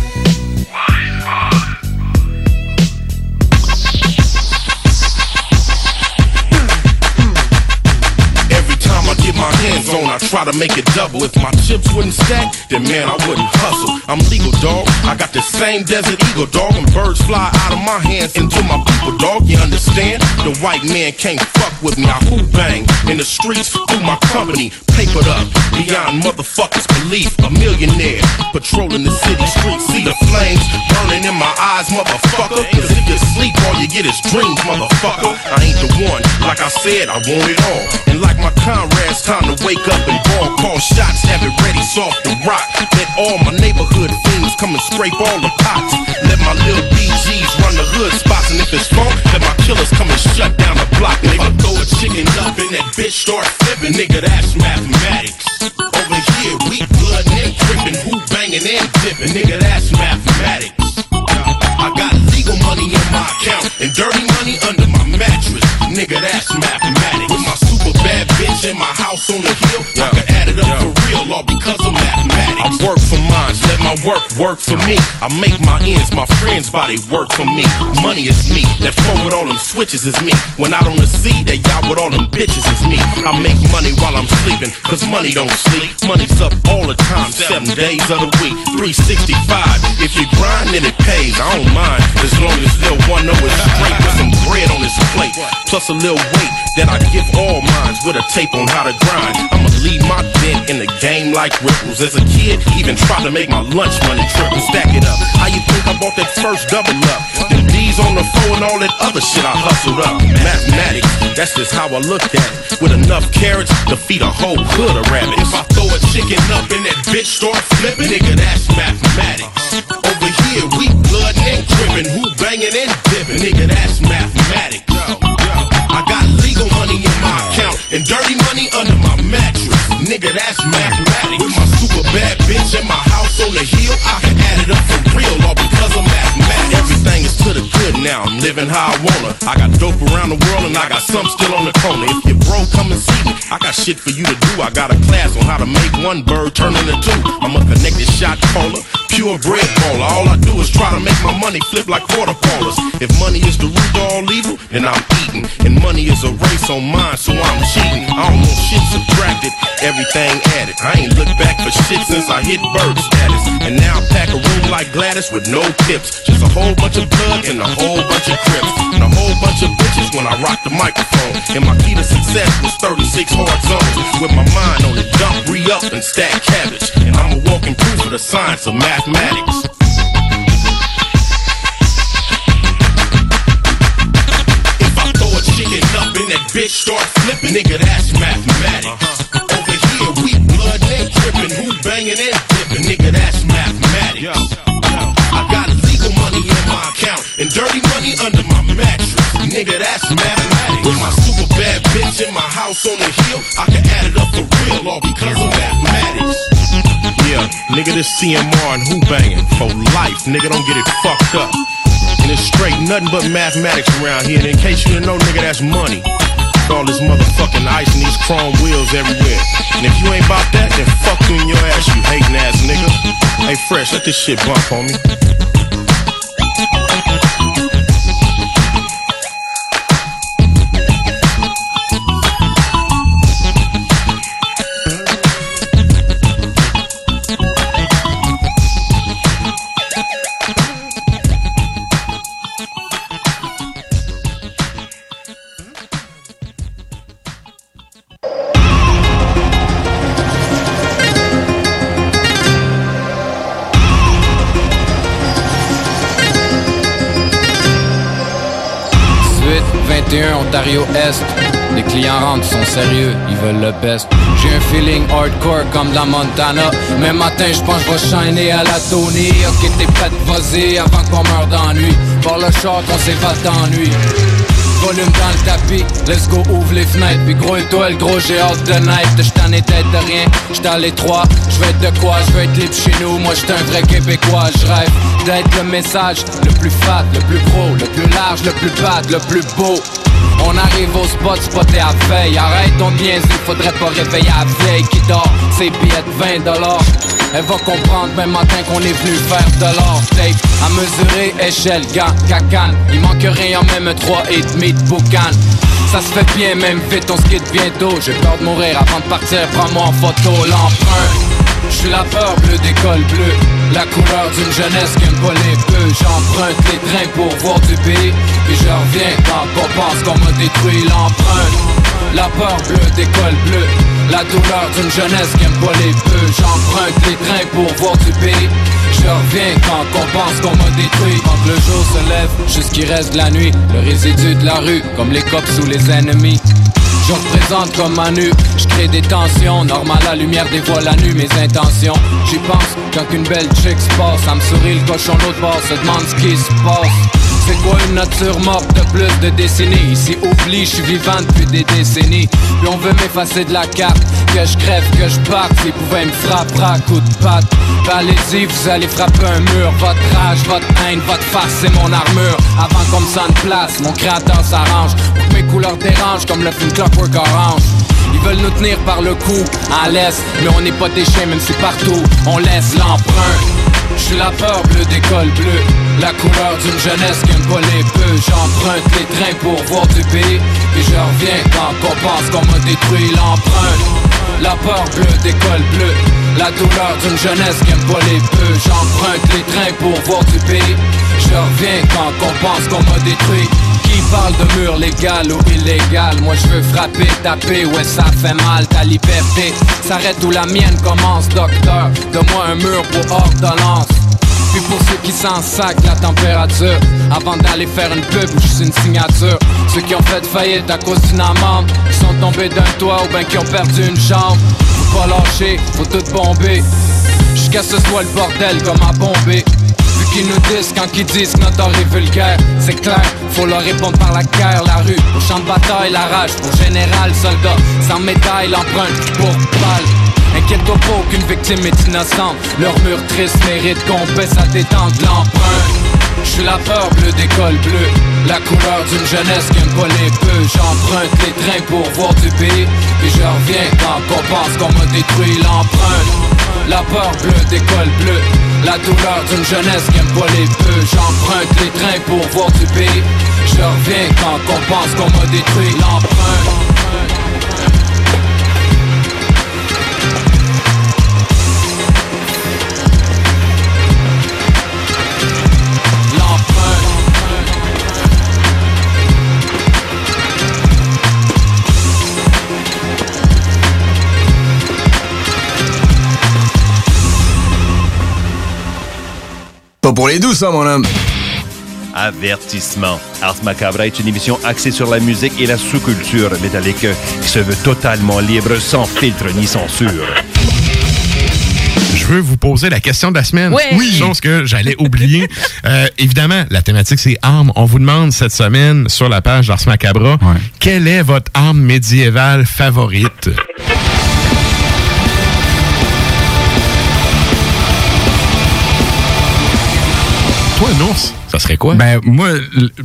I try to make it double. If my chips wouldn't stack, then man, I wouldn't hustle. I'm legal, dog. I got the same desert eagle, dog. And birds fly out of my hands into my people, dog. You understand? The white man can't fuck with me. I who bang in the streets through my company. Papered up beyond motherfuckers' belief. A millionaire patrolling the city streets. See the flames burning in my eyes, motherfucker. Cause if you sleep, all you get is dreams, motherfucker. I ain't the one. Like I said, I want it all. And like my comrades time to wake up and ball, call shots, have it ready, soft to rock. Let all my neighborhood fiends come and scrape all the pots. Let my little BGs run the hood spots, and if it's funk, let my killers come and shut down the block. Nigga, throw a chicken up in that bitch, start flipping, nigga, that's mathematics. Over here, we blood and tripping, who banging and dipping, nigga, that's mathematics. I got legal money in my account and dirty money under my mattress, nigga, that's mathematics. With my in my house on the hill. I can add it up for real, all because of mathematics. I work for mine, let my work work for me. I make my ends, my friends' body work for me. Money is me, that phone with all them switches is me. When out on the sea, that yacht with all them bitches is me. I make money while I'm sleeping, cause money don't sleep. Money's up all the time, seven days of the week, 365. If you grind, then it pays, I don't mind. As long as little one know it's straight with some bread on his plate. Plus a little weight that I give all minds with a tape on how to grind. I'ma leave my dent in the game like ripples. As a kid, even try to make my lunch money triple. Stack it up. How you think I bought that first double up? Them D's on the phone and all that other shit I hustled up. Mathematics, that's just how I look at it. With enough carrots to feed a whole hood of rabbits. If I throw a chicken up and that bitch start flipping, nigga, that's mathematics. Over here, we blood and dripping. Who banging and dipping? Nigga, that's mathematics. I got legal money in my account and dirty money under my mattress. Nigga, that's mathematics. With my super bitch in my house on the hill, I can add it up for real, all good now. I'm living how I wanna. I got dope around the world and I got some still on the corner. If you're broke, come and see me. I got shit for you to do. I got a class on how to make one bird turn into two. I'm a connected shot caller, pure bread baller. All I do is try to make my money flip like quarter ballers. If money is the root of all evil, then I'm eating. And money is a race on mine, so I'm cheating. I don't want shit subtracted, everything added. I ain't looked back for shit since I hit bird status. And now I pack a room like Gladys with no tips. Just a whole bunch of blood and a whole bunch of crips. And a whole bunch of bitches when I rock the microphone. And my key to success was 36 hard zones. With my mind on the dump, re up and stack cabbage. And I'm a walking proof of the science of mathematics. If I throw a chicken up and that bitch start flipping, nigga, that's mathematics. Uh-huh. Over here, we blood and dripping, who banging and house on the hill, I can add it up for real, all because of mathematics. Yeah, nigga, this CMR and who banging for life, nigga, don't get it fucked up. And it's straight nothing but mathematics around here. And in case you didn't know, nigga, that's money. All this motherfucking ice and these chrome wheels everywhere. And if you ain't about that, then fuck you in your ass, you hating ass nigga. Hey, Fresh, let this shit bump, homie. Les clients rentrent, sont sérieux, ils veulent le best. J'ai un feeling hardcore comme la Montana. Mais matin, je pense que je shiner à la Tony. Ok, t'es prête, vas-y, avant qu'on meure d'ennui. Par le char, qu'on s'évade d'ennui. volume dans le tapis, let's go, ouvre les fenêtres. Puis gros étoile, gros, j'ai hâte de naître. J't'en ai tête de rien, j'suis à l'étroit. J'veux être de quoi, j'veux être libre chez nous. Moi j'suis un vrai Québécois, j'rêve d'être le message le plus fat, le plus gros, le plus large, le plus bad, le plus beau. On arrive au spot, spoté à veille. Arrête ton niaiser, faudrait pas réveiller à vieille qui dort. Ses billets de 20 dollars. Elle va comprendre même matin qu'on est venu faire de l'or Tape à mesurer, échelle, gants, cacane Il manque rien, même 3 et demi de boucan ça se fait bien, même vite, on se bientôt J'ai peur de mourir avant de partir, prends-moi en photo l'emprunt Je suis la peur bleue des cols bleus La couleur d'une jeunesse qui aime pas les peu J'emprunte les trains pour voir du pays. Puis je reviens quand on pense qu'on m'a détruit l'empreinte. La peur bleue des cols bleus La douleur d'une jeunesse qui aime pas les peu J'emprunte les trains pour voir du pays. Je reviens quand on pense qu'on m'a détruit. Quand le jour se lève, jusqu'il reste de la nuit. Le résidu de la rue, comme les cops ou les ennemis je représente comme Manu, je crée des tensions. Normal, la lumière dévoile la nuit mes intentions. J'y pense quand une belle chick se passe Ça me sourit le cochon l'autre bord se demande ce qui se passe c'est quoi une nature morte de plus de décennies? Ici oublie, je suis vivant depuis des décennies. Puis on veut m'effacer de la carte. Que je crève, que je parte. S'ils pouvaient me frapper à coups de patte. Ben allez-y, vous allez frapper un mur. Votre rage, votre haine, votre face, c'est mon armure. Avant qu'on me sente place, mon créateur s'arrange. Pour mes couleurs dérangent comme le film Clockwork Orange. Ils veulent nous tenir par le cou à l'est, mais on n'est pas des chiens même si partout on laisse l'emprunt. Je suis la peur bleue des cols bleus La couleur d'une jeunesse qui aime pas les peu J'emprunte les trains pour voir du pays. Puis je reviens quand on pense qu'on m'a détruit l'empreinte. La peur bleue des cols bleus La douleur d'une jeunesse qui aime pas les peu J'emprunte les trains pour voir du pays. Je reviens quand on pense qu'on m'a détruit. Qui parle de mur légal ou illégal Moi je veux frapper, taper, ouais ça fait mal Ta liberté s'arrête où la mienne commence Docteur, donne-moi un mur pour ordonnance puis pour ceux qui s'en sacent la température. Avant d'aller faire une pub ou juste une signature. Ceux qui ont fait faillite à cause d'une amende Qui sont tombés d'un toit ou ben qui ont perdu une jambe. Faut pas lâcher, faut tout bomber. Jusqu'à ce soit le bordel comme à bomber Vu qu'ils nous disent quand ils disent que notre est vulgaire C'est clair, faut leur répondre par la guerre, la rue. Au champ de bataille, la rage, pour général, soldat Sans médaille, l'empreinte pour balle Inquiète-toi pas, aucune victime est innocente. Leur mur triste mérite qu'on baisse à détente. L'empreinte je suis la peur bleue des cols bleus. La couleur d'une jeunesse qui aime pas les peu J'emprunte les trains pour voir du pays Puis je reviens quand on pense qu'on m'a détruit. L'empreinte La peur bleue des cols bleus. La douleur d'une jeunesse qui aime pas les peu J'emprunte les trains pour voir du pays Je reviens quand on pense qu'on m'a détruit. L'empreinte Pas pour les douces, hein, mon homme. Avertissement. Ars Macabra est une émission axée sur la musique et la sous-culture métallique qui se veut totalement libre, sans filtre ni censure. Je veux vous poser la question de la semaine. Oui. Chose que j'allais oublier. Euh, évidemment, la thématique, c'est armes. On vous demande cette semaine sur la page d'Ars Macabra, quelle est votre arme médiévale favorite? Toi, un ours, ça serait quoi? Ben, moi,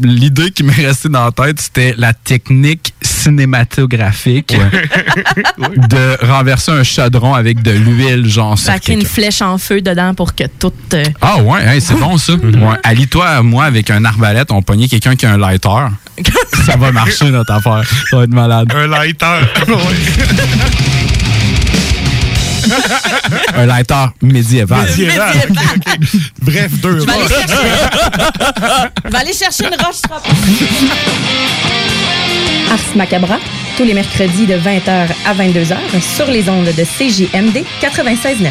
l'idée qui m'est restée dans la tête, c'était la technique cinématographique de renverser un chaudron avec de l'huile, genre Avec une flèche en feu dedans pour que tout. euh, Ah ouais, hey, c'est bon ça. Ouais. Allie-toi, moi, avec un arbalète, on pognait quelqu'un qui a un lighter. ça va marcher notre affaire. Ça va être malade. Un lighter. un lighter médiéval. Médiéval. ok, ok. Bref, deux Je vais aller chercher. Je vais aller chercher une roche. Ars Macabra, tous les mercredis de 20h à 22h sur les ondes de CJMD 96.9.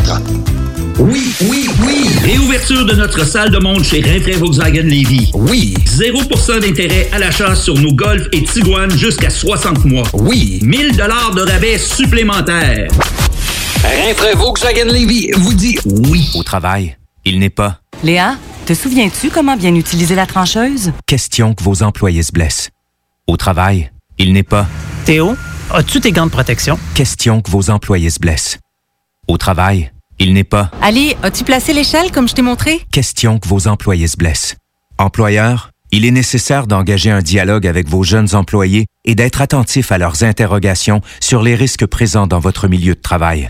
Oui, oui, oui. Réouverture de notre salle de monde chez Rinfraie Volkswagen Lévy. Oui. 0% d'intérêt à l'achat sur nos Golf et Tiguan jusqu'à 60 mois. Oui. 1000 dollars de rabais supplémentaires. Rinfraie Volkswagen Lévy vous dit oui. Au travail, il n'est pas Léa, te souviens-tu comment bien utiliser la trancheuse? question que vos employés se blessent. Au travail, il n'est pas Théo, as-tu tes gants de protection? question que vos employés se blessent. Au travail, il n'est pas Ali, as-tu placé l'échelle comme je t'ai montré? question que vos employés se blessent. Employeur, il est nécessaire d'engager un dialogue avec vos jeunes employés et d'être attentif à leurs interrogations sur les risques présents dans votre milieu de travail.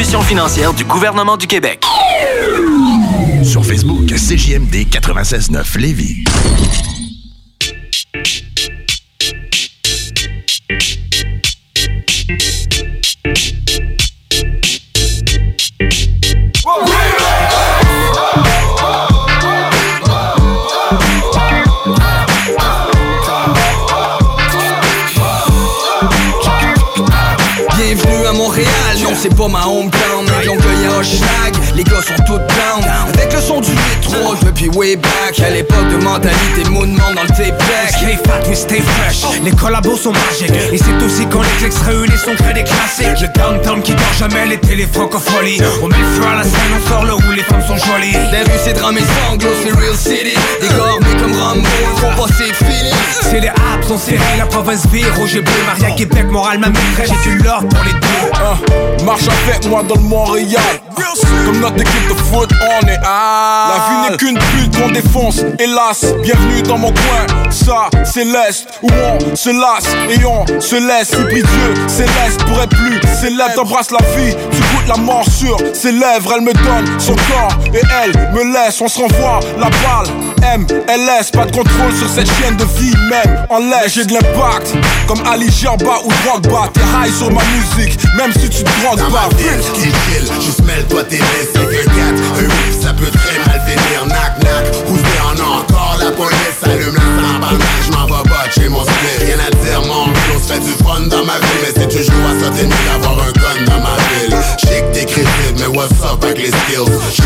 financière du gouvernement du Québec. Sur Facebook, CJMD 96.9 Lévis. C'est pas ma hometown Mais on cueille un hashtag, les gars sont tous down Avec le son du métro, depuis way back À l'époque de mentalité mouvement dans le tape deck Stay fat, we stay fresh. Les collabos sont magiques. Et c'est aussi quand les clics se réunissent, on crée des classiques. Le downtown qui dort jamais, les francopholies. On met le feu à la scène, on sort là où les femmes sont jolies. Des rues c'est drame et sanglots, c'est real city Des gars comme Rambo, font passer fini C'est les apps sont serrés, la province vire, Roger Bleu, Maria, Québec, Montréal, ma maîtresse, j'ai du l'or pour les deux. Ah, marche avec moi dans le Montréal. Comme notre équipe de foot, on est à. La vie n'est qu'une bulle qu'on défonce, hélas. Bienvenue dans mon coin, ça c'est l'Est où on se lasse et on se laisse. Si prie Dieu, céleste pour être plus célèbre. T'embrasses la vie, tu goûtes la mort sur ses lèvres. Elle me donne son corps et elle me laisse. On se renvoie la balle, MLS. Pas de contrôle sur cette chienne de vie, même en laisse. J'ai de l'impact comme Ali Gerba ou Drogba. T'es high sur ma musique, même si tu te drogues pas. juste mêle-toi tes C'est que 4, un 8, ça peut très mal finir. Nac, nac, Ousé en encore? La police allume la sambarnaque Je m'en vais botcher mon split. Rien à dire, mon vélo se fait du fun dans ma ville. Mais c'est toujours à ça, t'es d'avoir un gun dans ma ville. Chic, t'es crédible, mais what's up avec les skills?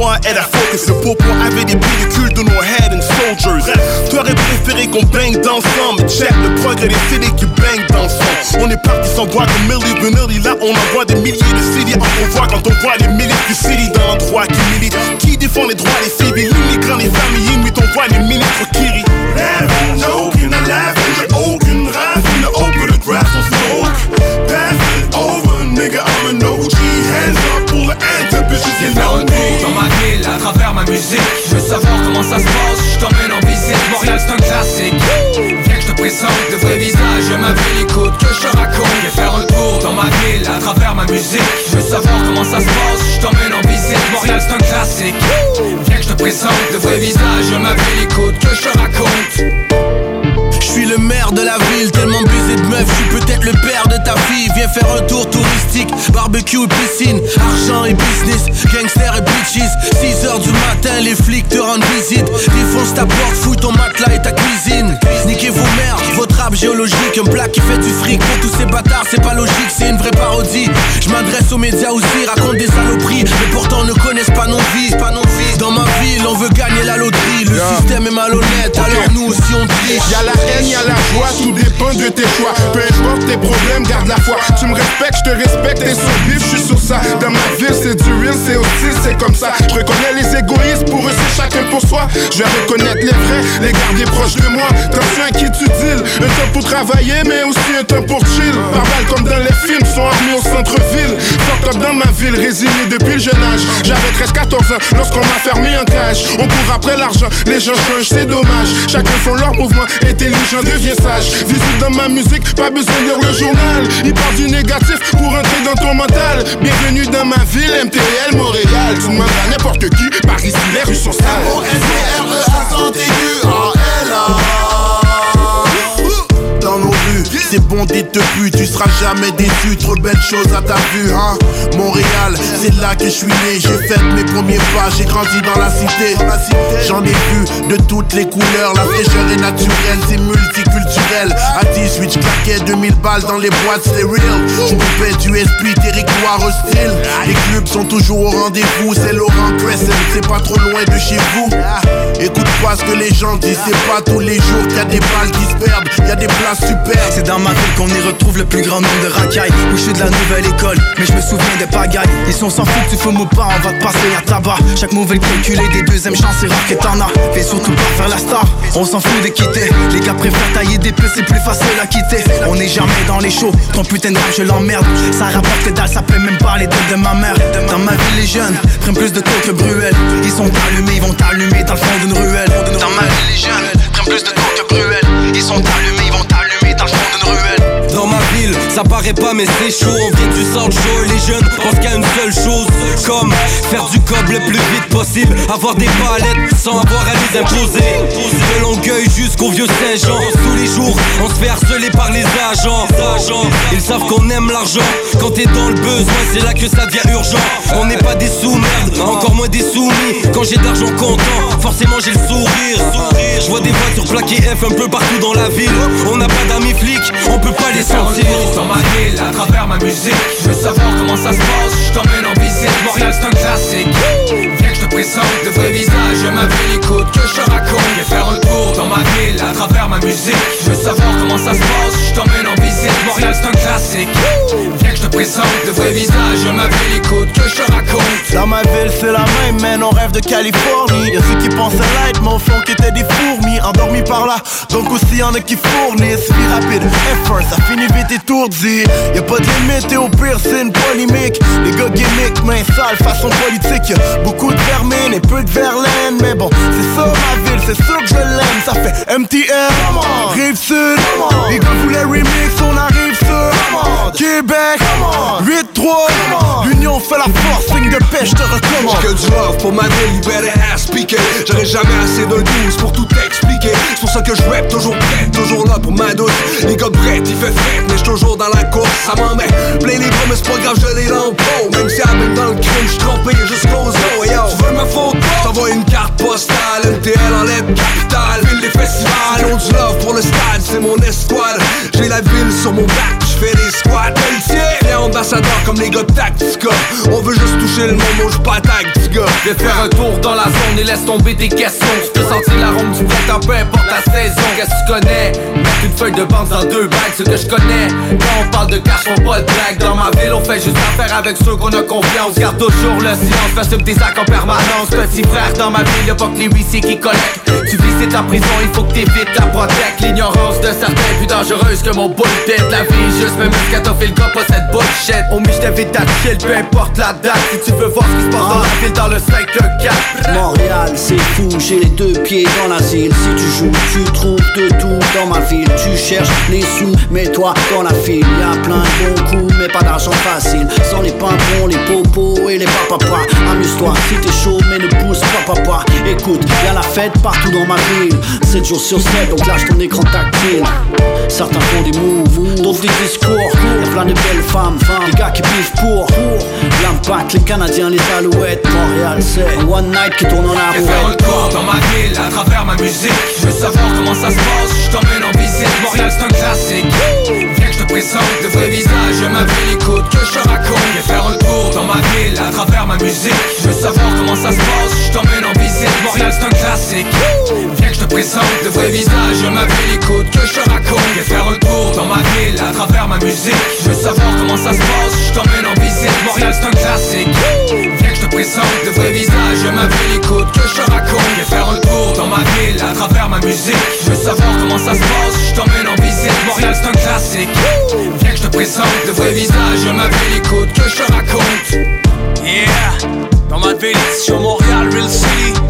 Foi est la focus. Le popo avait des pieds de nos head and soldiers. T'aurais préféré qu'on baigne d'ensemble. Check le progrès des CD qui baignent d'ensemble. On est parti sans boire comme Millie Vanilli. Là, on envoie des milliers de CD. On voit quand on voit des milliers de CD dans l'endroit qui milite. Qui défend les droits des civils, l'immigrant, les familles inuites. On voit des ministres and faire know musique. Je veux savoir comment ça se passe, je t'emmène en visite. Montréal c'est un classique. Viens que je te présente de vrais visages Ma ville. Écoute que je te raconte. Viens faire un tour dans ma ville à travers ma musique. Je veux savoir comment ça se passe, je t'emmène en visite. Montréal c'est un classique. Viens que je te présente de vrais visages Ma ville. Écoute que je te raconte suis le maire de la ville, tellement busé de meufs, je suis peut-être le père de ta fille. Viens faire un tour touristique, barbecue et piscine, argent et business, gangster et bitches. 6 heures du matin, les flics te rendent visite. Défonce ta porte, fouille ton matelas et ta cuisine. Niquez vos mères, votre rap géologique, un plat qui fait du fric pour tous ces bâtards, c'est pas logique, c'est une vraie parodie. Je m'adresse aux médias aussi, raconte des saloperies, mais pourtant ne connaissent pas nos vies, pas nos vies. Dans ma ville, on veut gagner la loterie, le système est malhonnête, alors nous aussi on triche. Y'a la haine, y'a la joie, tout dépend de tes choix. Peu importe tes problèmes, garde la foi. Tu me respectes, je te respecte, t'es sur je suis sur ça. Dans ma ville, c'est du real, c'est aussi, c'est comme ça. Je reconnais les égoïstes, pour eux, c'est chacun pour soi. Je vais reconnaître les vrais, les garder proches de moi. Attention à qui tu deals. Un temps pour travailler, mais aussi un temps pour chill. Pas mal comme dans les films, sont armés au centre-ville. Fuck up dans ma ville, résigné depuis le jeune âge. J'avais 13-14 ans lorsqu'on m'a fermé en cage. On court après l'argent, les gens changent, c'est dommage. Chacun font leur mouvement, intelligent devient sage. Visite dans ma musique, pas besoin de lire le journal. Il part du négatif pour entrer dans ton mental. Bienvenue dans ma ville, MTL, Montréal. Tu demandes à n'importe qui, par ici les rues sont sales. Dans nos rues, c'est bon d'être pu, tu seras jamais déçu. Trop de belles choses à ta vue, hein. Montréal, c'est là que je suis né. J'ai fait mes premiers pas, j'ai grandi dans la cité. J'en ai vu de toutes les couleurs. La fraîcheur est naturelle, c'est multiculturel. À 18, je claquais 2000 balles dans les boîtes, c'est real. Je coupais du esprit, territoire hostile. Les clubs sont toujours au rendez-vous. C'est Laurent Crescent, c'est pas trop loin de chez vous. Écoute pas ce que les gens disent, c'est pas tous les jours qu'il y a des balles qui se perdent. Il y a des places super. C'est dans qu'on y retrouve le plus grand nombre de racailles. Où je suis de la nouvelle école, mais je me souviens des pagailles. Ils sont sans fou que tu fumes ou pas, on va te passer à tabac. Chaque mauvais calculé des deuxièmes chances, c'est rare que t'en as. Fais surtout pas faire la star, on s'en fout de quitter. Les gars préfèrent tailler des peu, c'est plus facile à quitter. On est jamais dans les shows, ton putain de je l'emmerde. Ça rapporte que dalle, ça paie même pas les dettes de ma mère. Dans ma ville les jeunes prennent plus de coke que Bruel. Ils sont allumés, ils vont t'allumer dans le fond d'une ruelle. Dans ma ville les jeunes prennent plus de coke que Bruel. Ils sont allumés, ils vont t'allumer fond d'une ruelle Dans ma ville, ça paraît pas mais c'est chaud. On vient du South Shore, les jeunes pensent a une seule chose Comme faire du cob le plus vite possible. Avoir des palettes sans avoir à les imposer. De Longueuil jusqu'au vieux Saint-Jean Tous les jours, on se fait harceler par les agents. Ils savent qu'on aime l'argent. Quand t'es dans le besoin, c'est là que ça devient urgent. On n'est pas des sous-merdes, encore moins des soumis. Quand j'ai d'argent comptant, forcément j'ai le sourire. Je vois des voitures plaquées F un peu partout dans la ville. On n'a pas d'amis flics, on peut pas les sentir dans ma ville, à travers ma musique Je veux savoir comment ça se passe, je t'emmène en visite Montréal c'est un classique. Viens que je te présente de vrais visages Ma ville écoute, que je te raconte. Viens faire un tour dans ma ville, à travers ma musique. Je veux savoir comment ça se passe, je t'emmène en visite Montréal c'est un classique je te présente de vrais visages Ma ville écoute, que je te raconte. Dans ma ville c'est la même, man, on rêve de Californie. Y'a ceux qui pensaient light, mais au fond qui étaient des fourmis Endormis par là, donc aussi y'en a qui fournissent. Vie rapide, effort, ça finit vite étourdi. Y'a pas de limite et au pire c'est une polémique. Les gars gimmick, main sale, façon politique. Beaucoup de vermine et peu de verlaine. Mais bon, c'est ça ma ville, c'est sûr que je l'aime. Ça fait MTL, Rive Sud Les gars voulaient remix, on arrive sur Québec 8-3 L'union fait la force, signe de pêche, je te recommande. Que du love pour ma ville, you better ass speaker J'aurais jamais assez de douce pour tout expliquer. C'est pour ça que je rap toujours prêt, toujours là pour ma douce Les gars prêts, il fait fête, mais je toujours dans la course. Ça m'en met plein les bras, mais c'est pas grave, je l'ai dans le pot Même si elle dans le crime, j'suis trompé jusqu'aux os. Yo Tu veux ma photo? T'envoie une carte postale, MTL en lettres capitale les fesses ont du love pour le stade, c'est mon escouade. J'ai la ville sur mon bac, je fais des squats. Viens ambassadeur comme les gars de Tactica. On veut juste toucher le monde, on joue pas Tactica. Viens faire un tour dans la zone et laisse tomber tes questions. Tu peux sentir l'arôme du printemps, peu importe la saison. Qu'est-ce que tu connais? Mettre une feuille de banque dans deux bagues, ce que je connais. Quand on parle de cash, on pas de blague. Dans ma ville, on fait juste affaire avec ceux qu'on a confiance. Garde toujours le silence, j'assume tes actes en permanence. Petit frère, dans ma ville, y'a pas que les huissiers qui collectent. Tu visites ta prison, il faut que t'évites la protect. L'ignorance de certains plus dangereuse que mon bullshit. La vie, juste même qu'à t'as fait le gars, pas cette bullshit. Mais je t'invite à chill, peu importe la date. Si tu veux voir ce qui se passe dans la ville, dans le 5-4. Montréal, c'est fou, j'ai les deux pieds dans l'asile. Si tu joues, tu trouves de tout dans ma ville. Tu cherches les sous, mets-toi dans la file. Y'a plein de bons coups, mais pas d'argent facile. Sans les pimpons, les popos et les papapas. Amuse-toi si t'es chaud, mais ne pousse pas papa. Écoute, y'a la fête partout dans ma ville. 7 jours sur 7, donc lâche ton écran tactile. Certains font des moves, d'autres des discours. Y'a plein de belles femmes, des gars qui vivent pour. L'impact, les Canadiens, les Alouettes. Montréal, c'est one night qui tourne en la Viens faire un tour dans ma ville à travers ma musique Je veux savoir comment ça se passe, je t'emmène en visite Montréal c'est un classique Viens que je te présente de vrais visages Ma ville écoute que je te raconte Viens faire un tour dans ma ville à travers ma musique Je veux savoir comment ça se passe, je t'emmène en visite Montréal c'est un classique je te présente. De vrais visages Ma ville écoute que je te raconte. Viens faire un tour dans ma ville à travers ma musique. Je veux savoir comment ça se passe, je t'emmène en visite. Montréal c'est un classique. Viens que je te présente. De vrais visages Ma ville écoute que je te raconte. Viens faire un tour dans ma ville à travers ma musique. Je veux savoir comment ça se passe, je t'emmène en visite. Montréal c'est un classique. Viens que je te présente. De vrais visages Ma ville écoute que je te raconte. Yeah. Dans ma ville, sur Montréal, Real City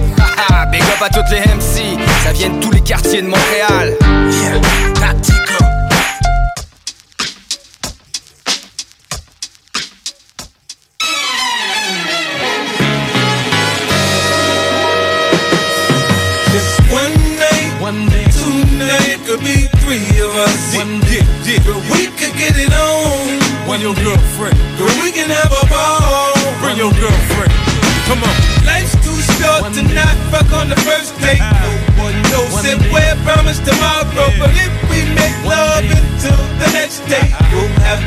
big up à toutes les MC Ça vient de tous les quartiers de Montréal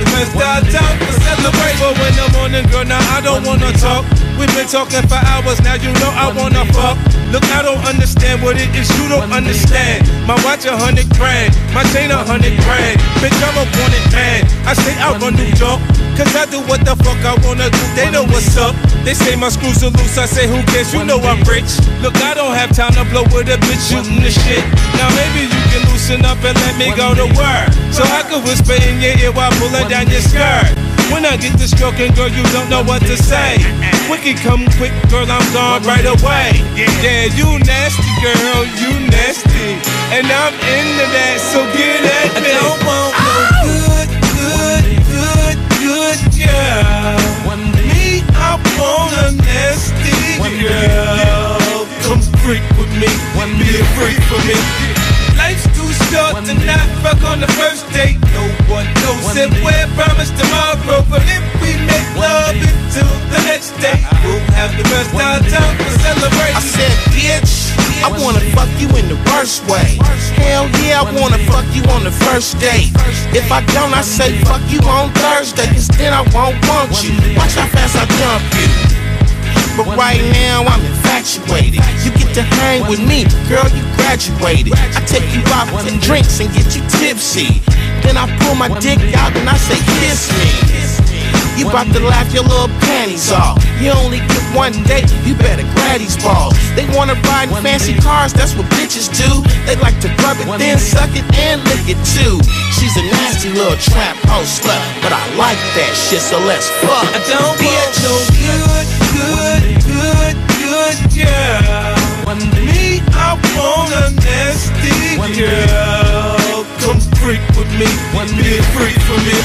we'll have the best of time to celebrate. But when I'm on the girl, now I don't wanna talk. We've been talking for hours now, you know I wanna fuck. Look, I don't understand what it is you don't understand. My watch a hundred grand, my chain a hundred grand. Bitch, I'm a wanted man. I say I run New York, cause I do what the fuck I wanna do. They know what's up. They say my screws are loose, I say who cares? You know I'm rich. Look, I don't have time to blow with a bitch shooting the shit. Now maybe you can loosen up and let me go to work. So I can whisper in your ear while pulling down your skirt. When I get to stroking, girl, you don't know what to say. Quick come quick, girl, I'm gone right away. Yeah, you nasty, girl, you nasty. And I'm into that, so get at me. I don't want no oh! good, good, good, good girl. Me, I want a nasty girl. Come freak with me, be a freak for me. Life's too to not fuck on the first date. No one knows if we're promised tomorrow, but if we make love until the next day, uh-huh. we'll have the best of time to celebrate. I said, bitch, I wanna fuck you in the worst way. Hell yeah, I wanna fuck you on the first date. If I don't, I say fuck you on Thursday, cause then I won't want you. Watch how fast I jump you. But right now I'm infatuated. You get to hang with me, girl, you graduated. I take you out for drinks and get you tipsy. Then I pull my dick out and I say, kiss me. You about to laugh your little panties off. You only get one date, you better grab these balls. They wanna ride in fancy cars, that's what bitches do. They like to rub it, then suck it and lick it too. She's a nasty little trap hoe slut, but I like that shit, so let's fuck. I don't want no good, good, good, good girl. Me, I want a nasty girl. Come freak with me, be a freak for me.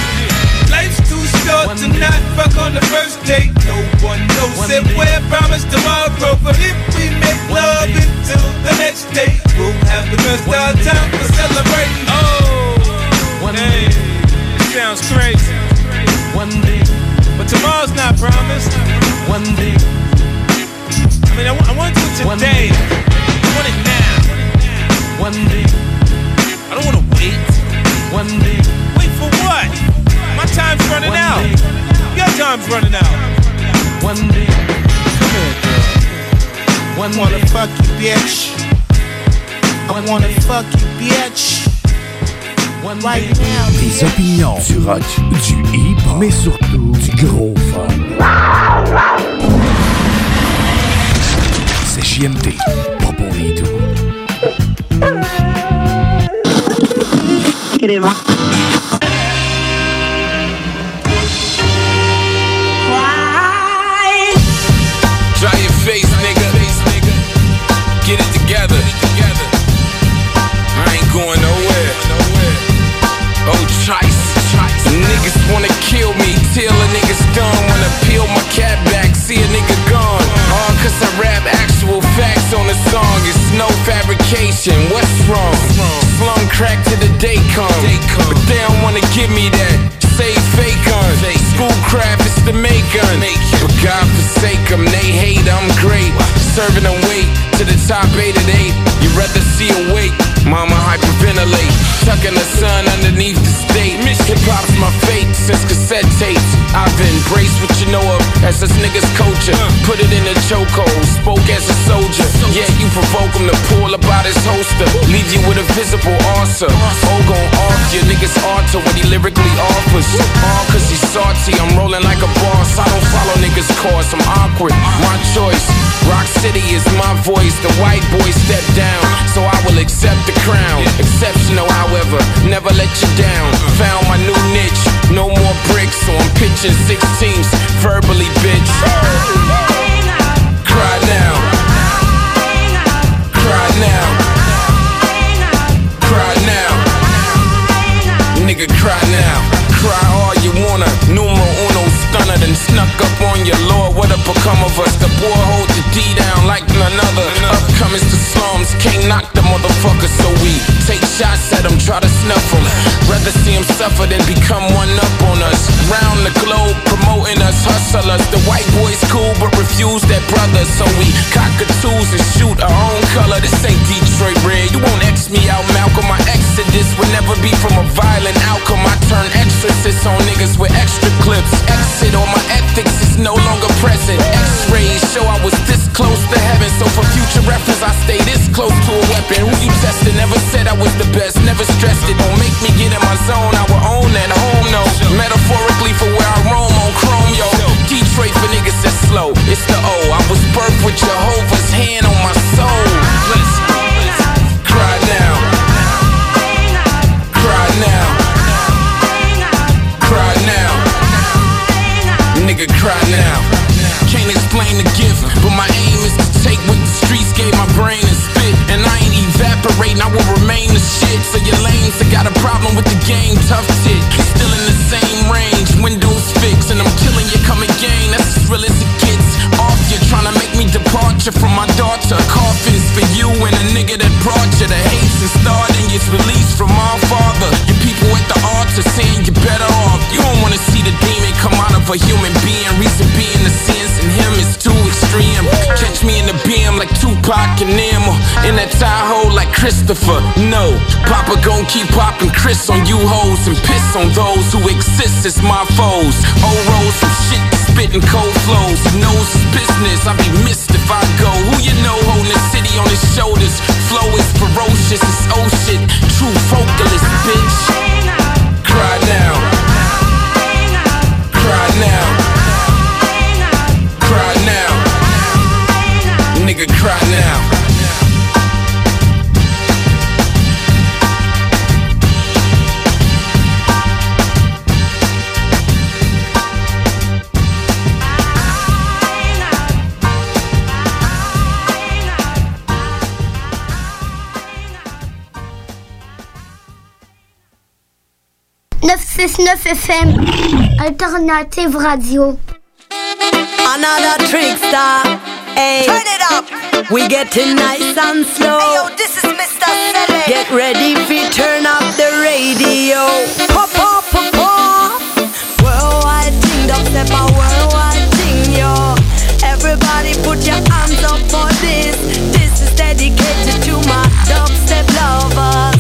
Life's too short to not fuck on the first date. No one knows if we're promised tomorrow, but if we make love until the next day, we'll have the best of time for celebrating. Oh, hey, sounds crazy. One day, tomorrow's not promised. One day. I mean, I, I want to do it today. I want it now. One day. One day. Wait for what? My time's running One out. Day. Your time's running out. One day. Come here, girl. One wanna day. fuck you, bitch. I wanna fuck you, bitch. Right now. Des opinions, du rock, du hip, mais surtout du gros fun. C'est JMD, pas pour les doux. Crack to the day come. But they don't wanna give me that. Say fake gun. Schoolcraft is the make gun. But God forsake them, they hate, I'm great. Serving them weight to the top 8 at 8. You'd rather see a wake, mama hyperventilate. Tucking the sun underneath the state. Hip hop's my fate since cassette tapes. I've embraced what you know of as this nigga's culture. Put it in a chokehold, spoke as a soldier. Yeah, you provoke him to pull about his holster. Leave you with a visible ulcer. Oh, gon' off your niggas alter what he lyrically offers. All cause he's salty, I'm rolling like a boss. I don't follow niggas' course, I'm awkward. My choice. Rock City is my voice. The white boy step down, so I will accept the crown. Exceptional, however, never let you down. Found my new niche, no more bricks, so I'm pitching 16s verbally, bitch. Cry now. Cry now. Cry now. Nigga, cry now. Cry all you wanna. Numero uno stunner, then snuck up on your lord. What have become of us? The boy hold the D down like none other. Upcomings to slums, can't knock the motherfucker, so we take shots at him, try to snuff him. Rather see him suffer than become one up on us. Round the globe, promoting us, hustlers. The white boys cool, but refuse their brothers, so we cockatoos and shoot our own color. This ain't Detroit red. You won't X me out, Malcolm. My exodus would never be from a violent outcome. I turn exorcists on niggas with extra clips. Exit on my ethics is no longer present. X-rays show I was this close to heaven. So for future reference, I stay this close to a weapon. Who you tested? Never said I was the best. Never stressed it. Don't make me get in my zone. I will own at home, no. Metaphorically for where I roam on chrome, yo. Detroit for niggas that's slow. It's the O. I was birthed with Jehovah's hand on my soul. Let's cry now. Can't explain the gift, but my aim is to take what the streets gave my brain and spit. And I ain't evaporating, I will remain the shit. So your lanes that got a problem with the game, tough shit. Still in the same range, windows fixed, and I'm killing you, come again. That's as real as it gets. Off you, trying to make me departure from my daughter. Coffins for you and a nigga that brought you. The hates and starting is released from our father. Your at the altar saying you're better off. You don't wanna see the demon come out of a human being. Reason being the sins in him is too extreme. Catch me in the beam like Tupac and Nemo. In that Tahoe like Christopher. No, Papa gon' keep popping Chris on you hoes and piss on those who exist as my foes. Old rolls some shit spitting cold flows. Knows his business. I'd be missed if I go. Who you know holding the city on his shoulders? Flow is ferocious, it's shit. True vocalist, bitch. Cry now. Cry now. Cry now. Nigga, cry now. FM Alternative Radio. Another trickster. Hey. Turn it up. We getting nice and slow. Hey, yo, this is Mr. Sele. Get ready for turn up the radio. Pop, pop, pop, pop. Worldwide thing, dubstep a worldwide thing, yo. Everybody put your hands up for this. This is dedicated to my dubstep lovers.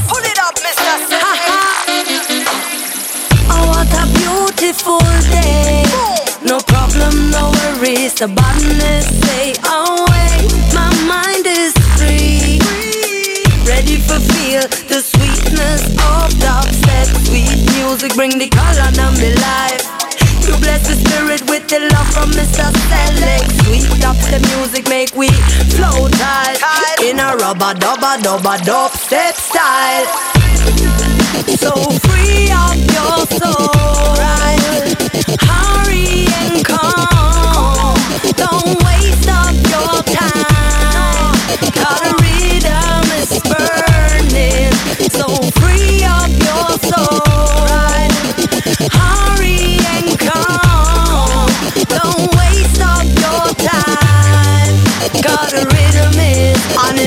no worries, the badness stay away. My mind is free, ready for feel the sweetness of the upset. Sweet music bring the color to me life. You bless the spirit with the love from Mr. Select. Sweet dubstep music make we flow tight in a rubber dubba dubba dubstep style. So free up your soul, right? Hurry and come. on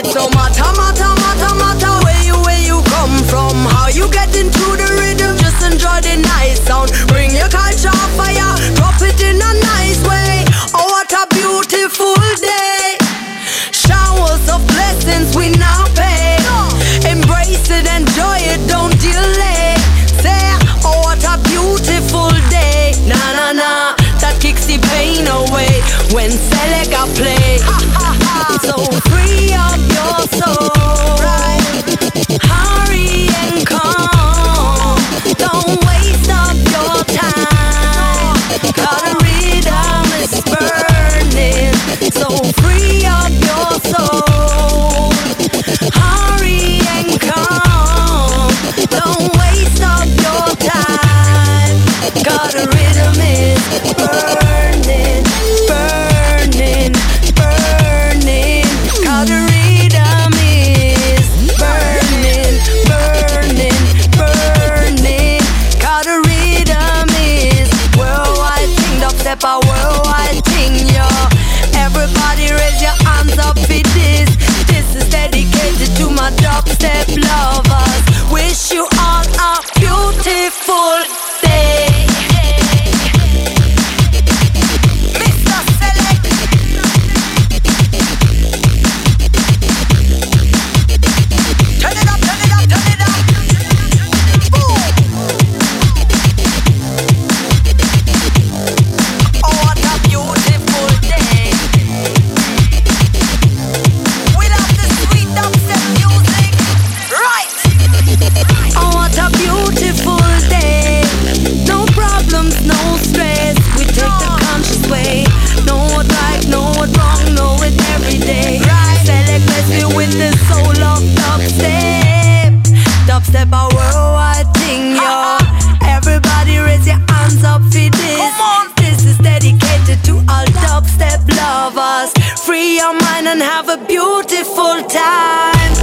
beautiful time.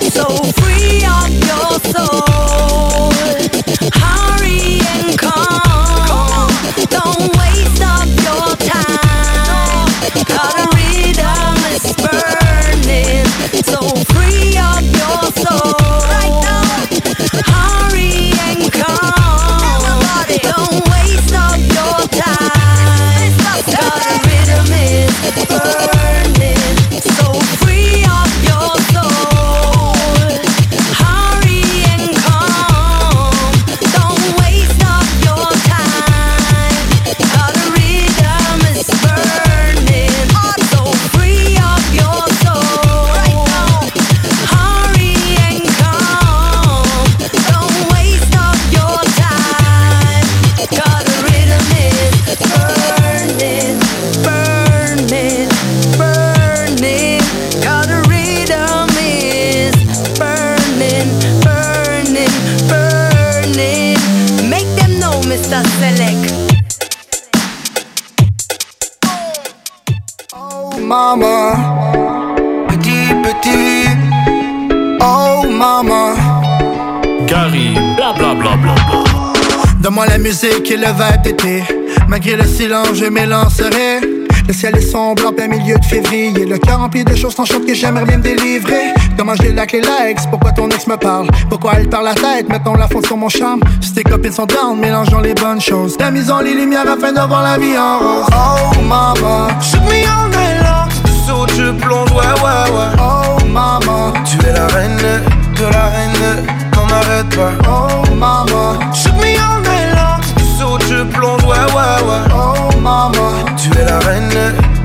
So musique et le vibe d'été. Malgré le silence, je m'élancerai. Le ciel est sombre en plein milieu de février. Le cœur rempli de choses sans chante que j'aimerais bien me délivrer. Comment je la clé la ex Pourquoi ton ex me parle? Pourquoi elle parle la tête? Maintenant la fonde sur mon charme. Si tes copines sont down, mélangeons les bonnes choses. La mise en les lumières afin d'avoir la vie en rose. Oh mama, shoot me all night long. Tu sautes, je plonge, ouais ouais ouais. Oh mama, tu es la reine de la reine, t'en arrêtes pas. Oh mama, shoot ouais, ouais. Oh maman, tu es la reine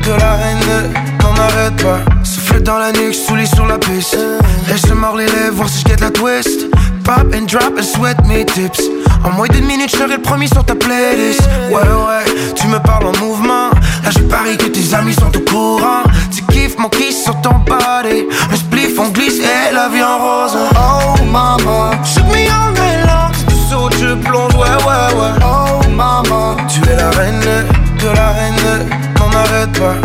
de la reine, t'en arrête pas. Souffle dans la nuque, sous sur la piste. Euh. Laisse je mort les lèvres, voir si je la twist. Pop and drop and sweat mes tips. En moins d'une minute, je serai le premier sur ta playlist. Ouais, ouais, tu me parles en mouvement. Là, je parie que tes amis sont au courant. Tu kiffes mon kiss sur ton body. Un spliff, on glisse et la vie en rose. Oh, maman.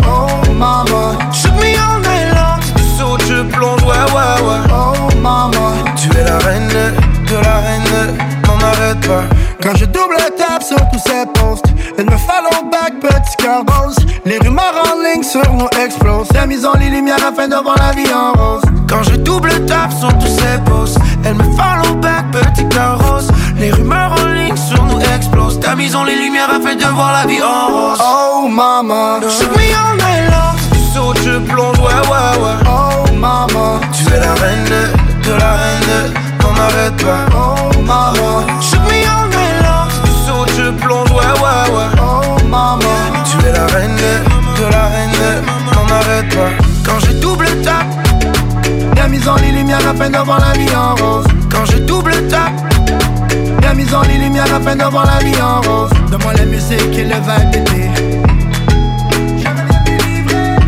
Oh, mama. Shoot me all night long. Si tu sautes, je plonge, ouais, ouais, ouais. Oh, mama. Tu es la reine de la reine. N'en arrête pas. Quand je double tape sur tous ces posts, elle me follow back, petit cœur rose. Les rumeurs en ligne sur nous explosent. Amusons les lumières afin de voir la vie en rose. Quand je double tape sur tous ces posts, elle me follow back, petit cœur rose. Les rumeurs en nous explosent. Tamisons les lumières afin de voir la vie en rose. Oh mama, shoot me all night long. Tu sautes, je plonge, ouais, ouais, ouais. Oh mama, tu es la reine de la reine. N'en arrête pas. Oh mama, shoot me all night long. Tu sautes, je plonge, ouais, ouais, ouais. Oh mama, tu es la reine de la reine. N'en arrête pas. Quand je double tape. Amusons les lumières afin de voir la vie en rose. Quand je double tape. Amusons les lumières afin de voir la vie en rose. Donne-moi la musique et le vibe d'été.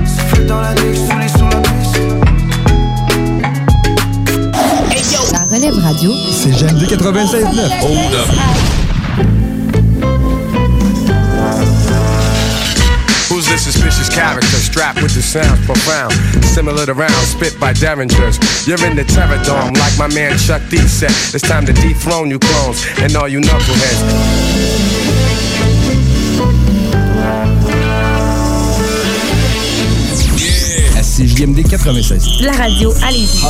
Souffle dans la nuque, sous les sur la piste. La relève radio. C'est J'aime 96.9. Hold up. Strapped with the sounds profound? Similar to rounds spit by derringers. You're in the terror dome like my man Chuck D said. It's time to dethrone you clones and all you knuckleheads. CJMD 96. La radio, allez-y.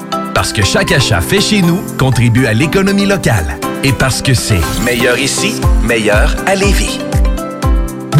Parce que chaque achat fait chez nous contribue à l'économie locale. Et parce que c'est meilleur ici, meilleur à Lévis.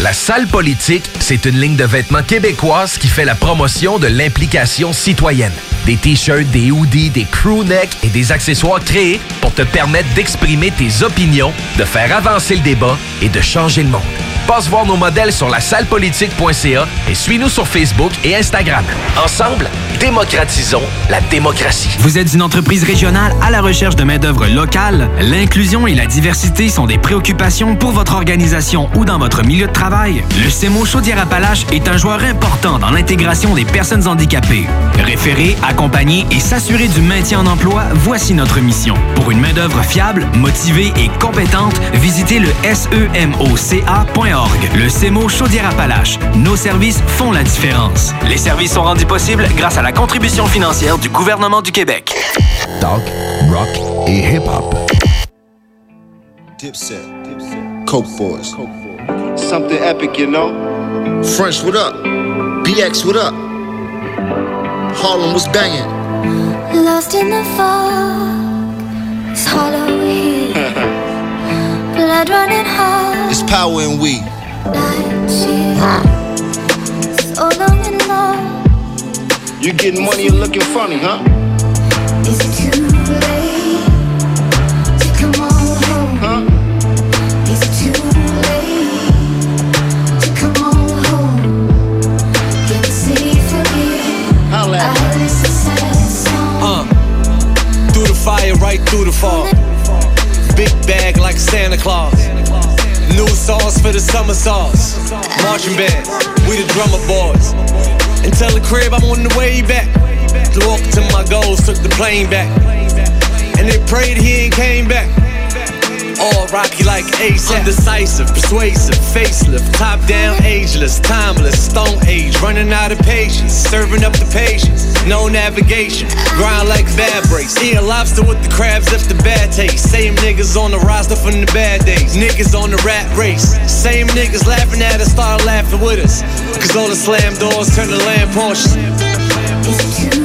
La salle politique, c'est une ligne de vêtements québécoise qui fait la promotion de l'implication citoyenne. Des t-shirts, des hoodies, des crewnecks et des accessoires créés pour te permettre d'exprimer tes opinions, de faire avancer le débat et de changer le monde. Passe voir nos modèles sur la sallepolitique.ca et suis-nous sur Facebook et Instagram. Ensemble, démocratisons la démocratie. Vous êtes une entreprise régionale à la recherche de main-d'œuvre locale? L'inclusion et la diversité sont des préoccupations pour votre organisation ou dans votre milieu de travail? Le CEMO Chaudière-Appalaches est un joueur important dans l'intégration des personnes handicapées. Référer, accompagner et s'assurer du maintien en emploi, voici notre mission. Pour une main-d'œuvre fiable, motivée et compétente, visitez le Le CEMO Chaudière-Appalaches. Nos services font la différence. Les services sont rendus possibles grâce à la contribution financière du gouvernement du Québec. Talk, rock et hip-hop. Dipset, Coke Boys. Something epic, you know? French, what up? BX, what up? Harlem was banging. Lost in the fog, it's hollow here. Blood running hot, It's power in we. night shift. So long and long, You getting money and looking funny, huh? is it too late to come on home? Huh? Is it too late to come on home? Can you say forget? Holla I heard it's a sad song. Uh, through the fire, right through the fog. Big bag like Santa Claus. New sauce for the summer sauce. Marching bands, we the drummer boys. And tell the crib I'm on the way back. To walk to my goals, took the plane back. And they prayed he ain't came back. All rocky like Ace, undecisive, persuasive, facelift, top down, ageless, timeless, stone age, running out of patience, serving up the patience, no navigation, grind like bad breaks, a lobster with the crabs left the bad taste, same niggas on the roster from the bad days, niggas on the rat race, same niggas laughing at us, start laughing with us, cause all the slam doors turn to lamp Porsches.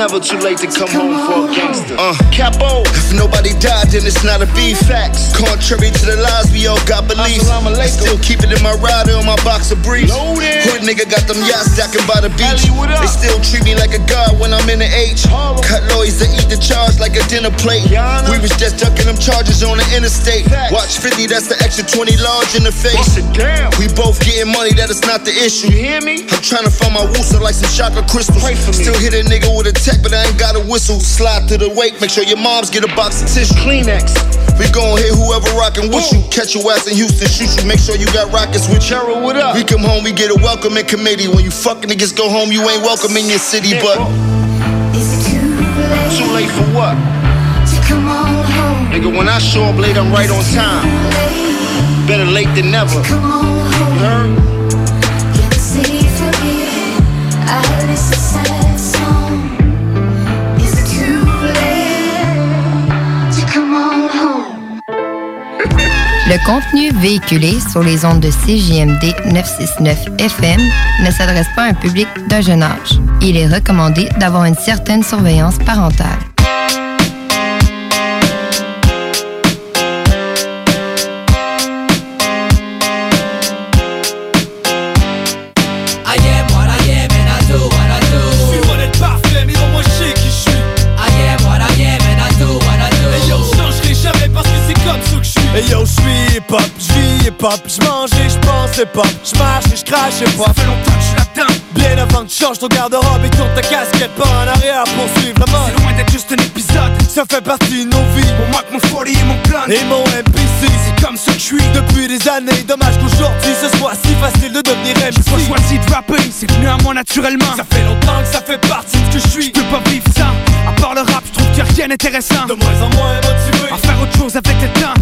Never too late to come home for a gangster. Uh, Capo, if nobody died, then it's not a beef. Facts. Contrary to the lies, we all got beliefs. I still keep it in my rider on my boxer briefs. Hood nigga got them yachts stacking by the beach. They still treat me like a god when I'm in the H. Cut lawyers that eat the charge like a dinner plate. We was just ducking them charges on the interstate. Watch 50, that's the extra 20 large in the face. We both getting money, that is not the issue. You hear me? I'm trying to find my wooster like some chocolate crystals. Still hit a nigga with a tech, but I ain't got a whistle. Slide to the wake, make sure your moms get a box of tissue. Kleenex. We gon' hit whoever rockin' with you. Catch your ass in Houston, shoot you. Make sure you got rockets with Cheryl. What up? We come home, we get a welcoming committee. When you fucking niggas go home, you ain't welcome in your city, but It's too late too late for what? to come on home? Nigga, when I show up late, I'm right on time. Better late than never. Come on home. You heard? Le contenu véhiculé sur les ondes de CJMD 969 FM ne s'adresse pas à un public d'un jeune âge. Il est recommandé d'avoir une certaine surveillance parentale. Hip-hop, je mange et je pense hip-hop, je marche et je crache hip-hop. Ça fait longtemps que je suis là-dedans. Bien avant que tu changes ton garde-robe et tourne ta casquette pas en arrière pour suivre la mode. C'est loin d'être juste un épisode. Ça fait partie de nos vies. Mon Mac, mon folie et mon plan. Et mon MPC, c'est comme ça que je suis. Depuis des années, dommage qu'aujourd'hui ce soit si facile de devenir MC. J'ai pas choisi de rapper, c'est venu à moi naturellement. Ça fait longtemps que ça fait partie de ce que je suis. Je peux pas vivre ça. À part le rap, je trouve qu'il y a rien d'intéressant. De moins en moins motivé. À faire autre chose avec le temps.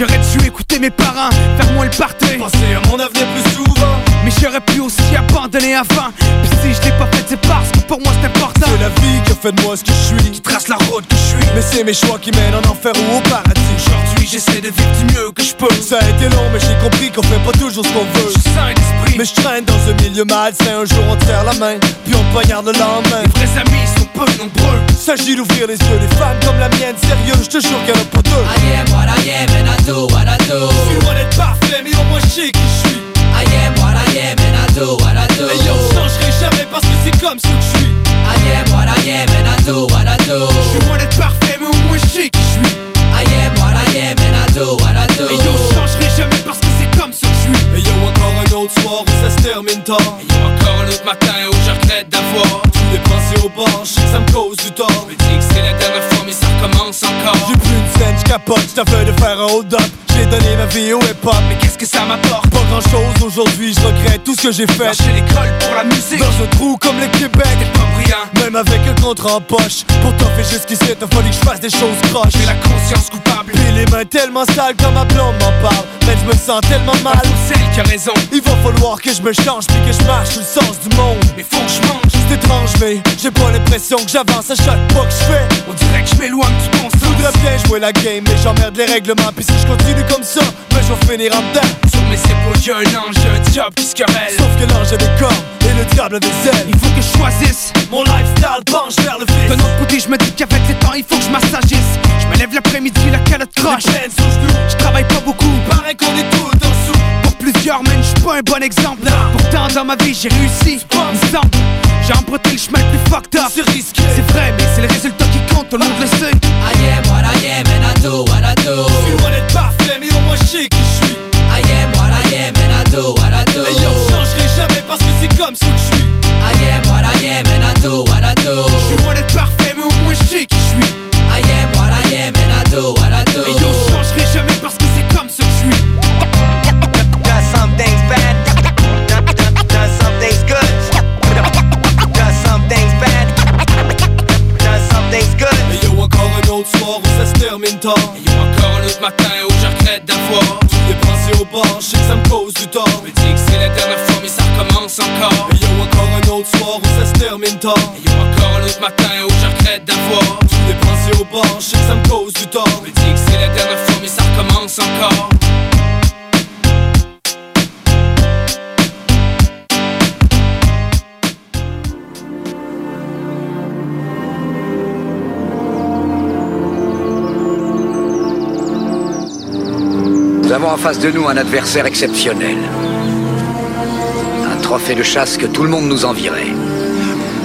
J'aurais dû écouter mes parents, faire moins le party. Penser à mon avenir plus souvent. Mais j'aurais pu aussi abandonner avant. Pis si je l'ai pas fait, c'est parce que pour moi c'est important. C'est la vie qui fait de moi ce que je suis. Qui trace la route que je suis. Mais c'est mes choix qui mènent en enfer ou au paradis. Aujourd'hui, j'essaie de vivre du mieux que je peux. Ça a été long, mais j'ai compris qu'on fait pas toujours ce qu'on veut. Je suis sain d'esprit. Mais je traîne dans un milieu malsain. Un jour on te serre la main, puis on poignarde le lendemain. Les vrais amis sont peu nombreux. S'agit d'ouvrir les yeux, des femmes comme la mienne, sérieux, je te jure en a pas deux. I am what I am and I do what I do. Suis loin d'être parfait, mais au moins je sais qui je suis. I am what I am and I do what I do. Et yo, je changerai jamais parce que c'est comme ça que je suis. I am what I am and I do what I do. Je suis loin d'être parfait, mais au moins je sais qui je suis. I am what I am and I do what I do. Et yo, je changerai jamais parce que c'est comme ça que je suis. Et yo, encore un autre soir où ça se termine tard. Et yo, encore un autre matin où je regrette d'avoir tout dépensé au bar, je sais que ça me cause du tort. Me dis que c'est la dernière fois, mais ça recommence encore. J'ai plus une scène, je capote, je fait de faire un hold-up. J'ai donné ma vie au hip-hop, mais qu'est-ce que ça m'apporte? Pas grand chose aujourd'hui, je regrette tout ce que j'ai fait. Lâcher l'école pour la musique. Dans un trou comme le Québec, t'es pas brillant. Même avec un contrat en poche, pour toffer jusqu'ici, t'as fallu que je fasse des choses croches. J'ai la conscience coupable. Puis les mains tellement sales quand ma blonde m'en parle. Mais je me sens tellement mal. C'est celle qui a raison. Il va falloir que je me change, puis que je marche sous le sens du monde. Mais faut que je mange. C'est étrange, mais j'ai pas l'impression que j'avance à chaque pas que je fais. On dirait que je m'éloigne du bon sens. Voudrais bien jouer la game, mais j'emmerde les règlements. Puis si je continue comme ça, ben je vais finir en dedans. Sur mes épaules, y'a un ange, un diable qui se querelle. Sauf que l'ange a des cornes et le diable a des ailes. Il faut que je choisisse. Mon lifestyle penche vers le vice. D'un autre côté, je me dis qu'avec le temps, il faut que je m'assagisse. Je me lève l'après-midi, la calotte croche. Je travaille pas beaucoup. Paraît qu'on est tout plusieurs, mais je suis pas un bon exemple. Pourtant, dans ma vie, j'ai réussi. J'ai emprunté le chemin le plus fucked up. C'est risqué. C'est vrai, mais c'est le résultat qui compte, tout le monde le sait. I am what I am and I do what I do. Je suis loin d'être parfait, mais au moins je sais qui je suis. I am what I am and I do what I do. Et yo, je changerai jamais parce que c'est comme ça que je suis. I am what I am and I do what I do. Je suis loin d'être parfait, mais au moins je sais qui je suis. I am what I am and I do what I do. Et yo, je changerai jamais things bad. Done some things good. Done some things bad. Done some things good. Et yo, encore un autre soir où ça se termine tard. Et yo, encore un autre matin où je regrette d'avoir tout dépensé au bar. Je sais que ça me cause du tort. Me dis que c'est la dernière fois, mais ça recommence encore. Et yo, encore un autre soir où ça se termine tard. Et yo, encore un autre matin où je regrette d'avoir tout dépensé au bar. Je sais que ça me cause du tort. Me dis que c'est la dernière fois, mais ça recommence encore. Nous avons en face de nous un adversaire exceptionnel. Un trophée de chasse que tout le monde nous envierait.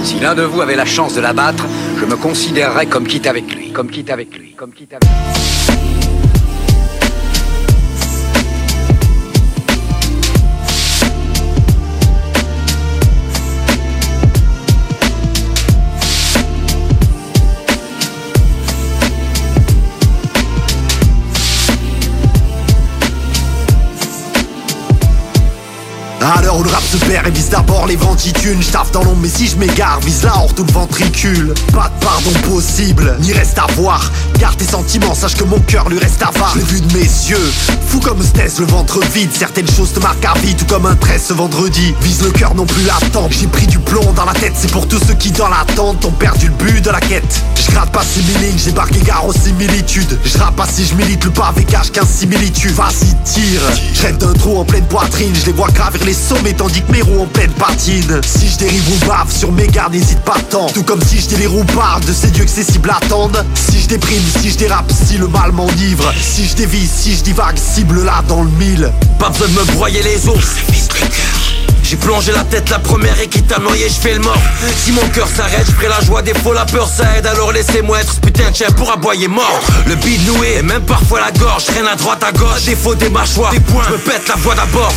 Si l'un de vous avait la chance de l'abattre, je me considérerais comme quitte avec lui, comme quitte avec lui, comme quitte avec lui. Se et vise d'abord les ventitunes J'taffe dans l'ombre mais si je m'égare vise la hors tout le ventricule. Pas de pardon possible, ni reste à voir. Garde tes sentiments, sache que mon cœur lui reste avare. Je l'ai vu de mes yeux, fou comme Stès, le ventre vide. Certaines choses te marquent à vie, tout comme un trait ce vendredi. Vise le cœur non plus l'attente, j'ai pris du plomb dans la tête C'est pour tous ceux qui dans l'attente ont perdu le but de la quête. Je gratte pas simili, j'ai barqué gare aux similitudes. Je rappe pas si je milite, le pavé cache qu'un similitude. Vas-y tire, je rêve d'un trou en pleine poitrine Je les vois gravir les sommets tandis mes roues en pleine patine. Si je dérive ou bave sur mes gardes n'hésite pas tant Tout comme si je délire ou de ces dieux que ces cibles attendent. Si je déprime, si je dérape, si le mal m'enivre. Si je dévise, si je divague, cible là dans le mille. Pas besoin de me broyer les os. J'ai plongé la tête la première et quitte à noyer, je fais le mort. Si mon cœur s'arrête, je ferai la joie des faux, la peur ça aide. Alors laissez-moi être ce putain de chien pour aboyer mort. Le bide noué et même parfois la gorge. Traîne à droite à gauche, défaut des mâchoires Des points, je me pète la voix d'abord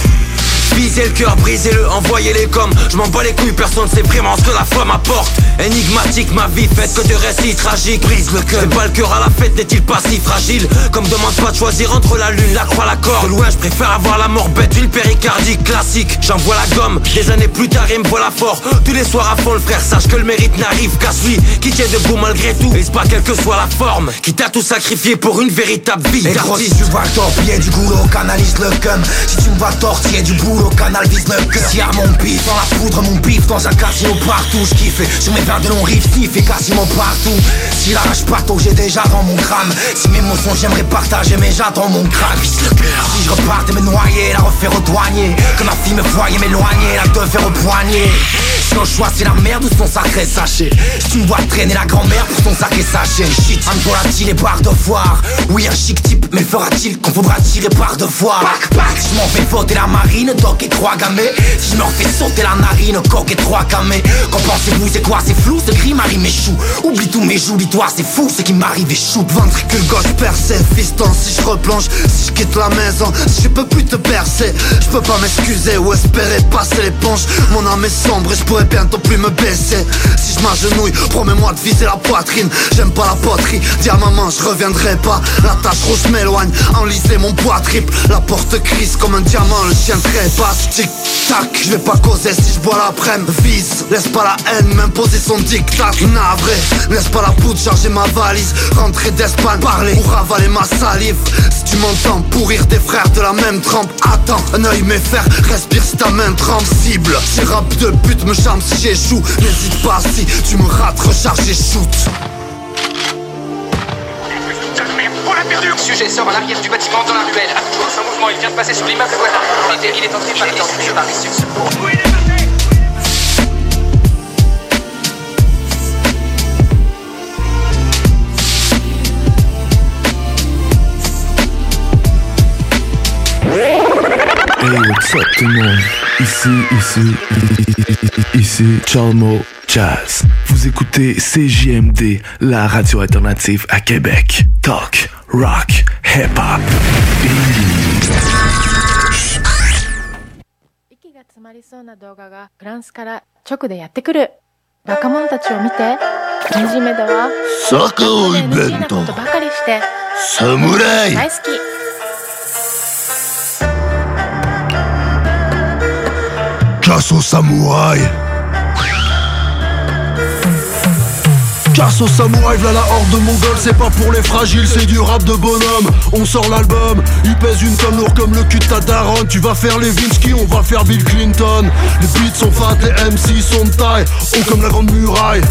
Visez le cœur, brisez-le, envoyez-les comme Je m'en bats les couilles, personne sait vraiment ce que la foi m'apporte Énigmatique, ma vie faite que de récits tragiques. Brise le cœur, pas le cœur à la fête, n'est-il pas si fragile? Comme demande pas de choisir entre la lune, la croix, la corde. De loin, je préfère avoir la mort bête, une péricardique classique. J'envoie la gomme, des années plus tard, il me voilà fort Tous les soirs à fond, le frère, sache que le mérite n'arrive qu'à celui Qui tient debout malgré tout, et c'est pas quelle que soit la forme Qui t'a tout sacrifié pour une véritable vie Et gros, si tu vois le torpiller du goulot, canalise le cum. Si tu me vois tortiller du boulot, canal vise le cœur Si à mon pif, dans la poudre, mon pif Dans un casino partout, je kiffe Sur mes verres de long riff, et quasiment partout. Si la rage partout, j'ai déjà dans mon crâne. Si mes mots sont, j'aimerais partager Mais j'attends mon crâne, vise le cœur. Si je repartais me noyer, la refaire au douanier Que ma fille me voyait m'éloigner, la te faire au poignet Nos choix c'est la merde ou son sacré sachet. Si tu me vois traîner la grand-mère pour son sacré sachet. Shit, un volatile les barres de foire. Oui un chic type mais fera-t-il qu'on faudra tirer par devoir? Pac pac Si je m'en fais voter la marine, doc et trois gamets. Si je me refais sauter la narine, coq et trois camés Qu'en pensez-vous c'est quoi c'est flou ce cri m'arrive m'échoue Oublie tous mes joues, dis-toi c'est fou ce qui m'arrive échoue Ventricule gauche percé, fiston Si je replonge, si je quitte la maison Si je peux plus te percer Je peux pas m'excuser ou espérer passer l'éponge Mon âme est sombre et je pourrais bientôt plus me baisser. Si je m'agenouille, promets-moi de viser la poitrine. J'aime pas la poterie, dis à maman je reviendrai pas. La tache rouge m'éloigne, enliser mon poids triple. La porte crise comme un diamant, le chien trépasse Tic tac, je vais pas causer si je bois l'après-midi Vise, laisse pas la haine m'imposer son dictat Navré, laisse pas la poudre charger ma valise. Rentrer d'Espagne, parler ou ravaler ma salive. Si tu m'entends pourrir des frères de la même trempe Attends, un œil m'effère, respire si ta main tremble Cible, si rap de but me charme si j'échoue. N'hésite pas si tu me rates, recharge et shoot perdu Sujet sort à l'arrière du bâtiment dans la ruelle. Attention, son mouvement, il vient de passer sur l'immeuble voisin. Il est, il est entré par ici, par ici. Hey, what's up tout le monde? Ici, ici, ici, Chalmo Jazz. Vous écoutez CJMD, la radio alternative à Québec. Talk, rock, hip-hop. 息が詰まりそうな動画がフランスから直でやってくる若者たちを見て惨めだわ坂をイベントことばかりして侍大好き Chasse aux samouraïs Chasse aux samouraïs, v'là la horde de mongols, c'est pas pour les fragiles, c'est du rap de bonhomme. On sort l'album, il pèse une tonne lourd comme le cul de ta. Tu vas faire les Vinsky, on va faire Bill Clinton. Les beats sont fat, les MC sont de taille, haut comme la grande muraille.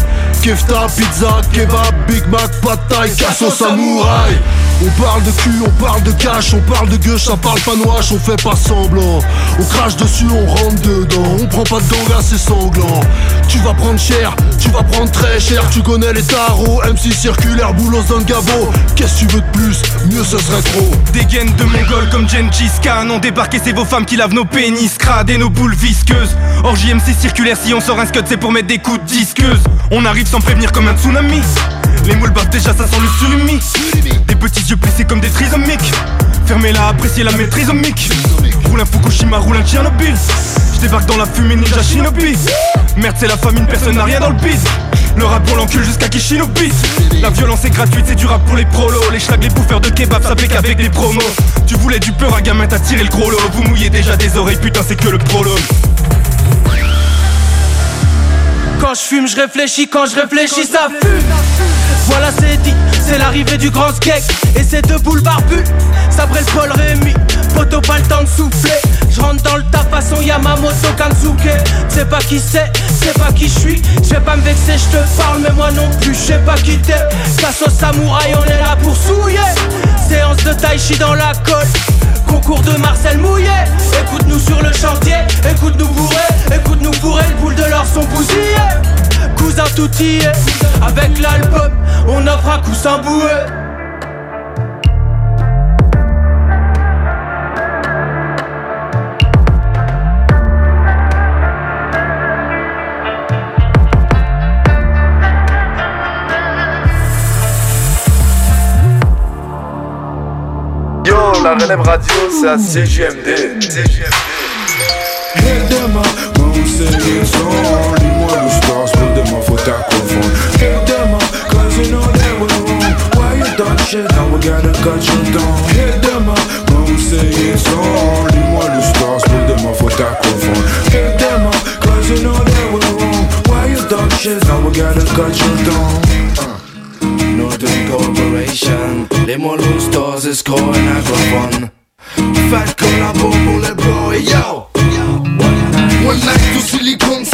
Kefta, pizza, kebab, Big Mac, pas de taille, casse aux samouraïs. On parle de cul, on parle de cash, on parle de gueule, ça parle pas noche, on fait pas semblant. On crache dessus, on rentre dedans, on prend pas de ganga, c'est sanglant. Tu vas prendre cher, tu vas prendre très cher, tu connais les tarots, MC circulaire, boulos gabo. Qu'est-ce que tu veux de plus? Mieux ce serait trop. Des gaines de mongols comme Gengis Khan ont débarqué, c'est vos femmes qui lavent nos pénis, crades et nos boules visqueuses. Or JMC circulaire, si on sort un scud, c'est pour mettre des coups de. On arrive sans prévenir comme un tsunami. Les moules baffent déjà, ça sent le surimi. Des petits yeux plissés comme des trisomiques. Fermez-la, appréciez la maîtrise mic. Roule un Fukushima, roule un Tchernobyl. Je débarque dans la fumée ninja shinobi. Merde, c'est la famine, personne n'a rien dans le piste. Le rap pour l'encul jusqu'à Kishinobi La violence est gratuite, c'est du rap pour les prolos Les schlags, les bouffeurs de kebab, ça fait qu'avec des promos Tu voulais du peur à gamin, t'as tiré le gros lot Vous mouillez déjà des oreilles, putain c'est que le prologue Quand je fume, je réfléchis, quand je réfléchis, ça fume. Voilà, c'est dit, c'est l'arrivée du grand skate. Et ces deux boules barbues, ça brûle Paul Rémy. Poto, pas le temps de souffler. Rentre dans le tas façon Yamamoto Kansuke. C'est pas qui c'est, c'est pas qui je suis. Je vais pas me vexer, je te parle, mais moi non plus, je sais pas qui t'es. Face au samouraï, on est là pour souiller. Séance de tai chi dans la colle. Concours de Marcel Mouillet Écoute-nous sur le chantier, écoute-nous bourrer Écoute-nous bourrer, le boule de l'or sont bousillés Cousin tout avec l'album On offre un coussin boué La relève radio, c'est à CGMD. Up, when we sing it song Dis-moi le star, spoil demain faut ta confondre. Them up, cause you know that we're wrong. Why you talk shit, now we gotta cut you down? When we sing it song Dis-moi le star, spoil demain faut ta confondre. Them up, cause you know that we're wrong. Why you talk shit, now we gotta cut you down? Northern Corporation. Les mollos stores is calling agrophone Fat collabo pour les boys, yo. One night to silicone,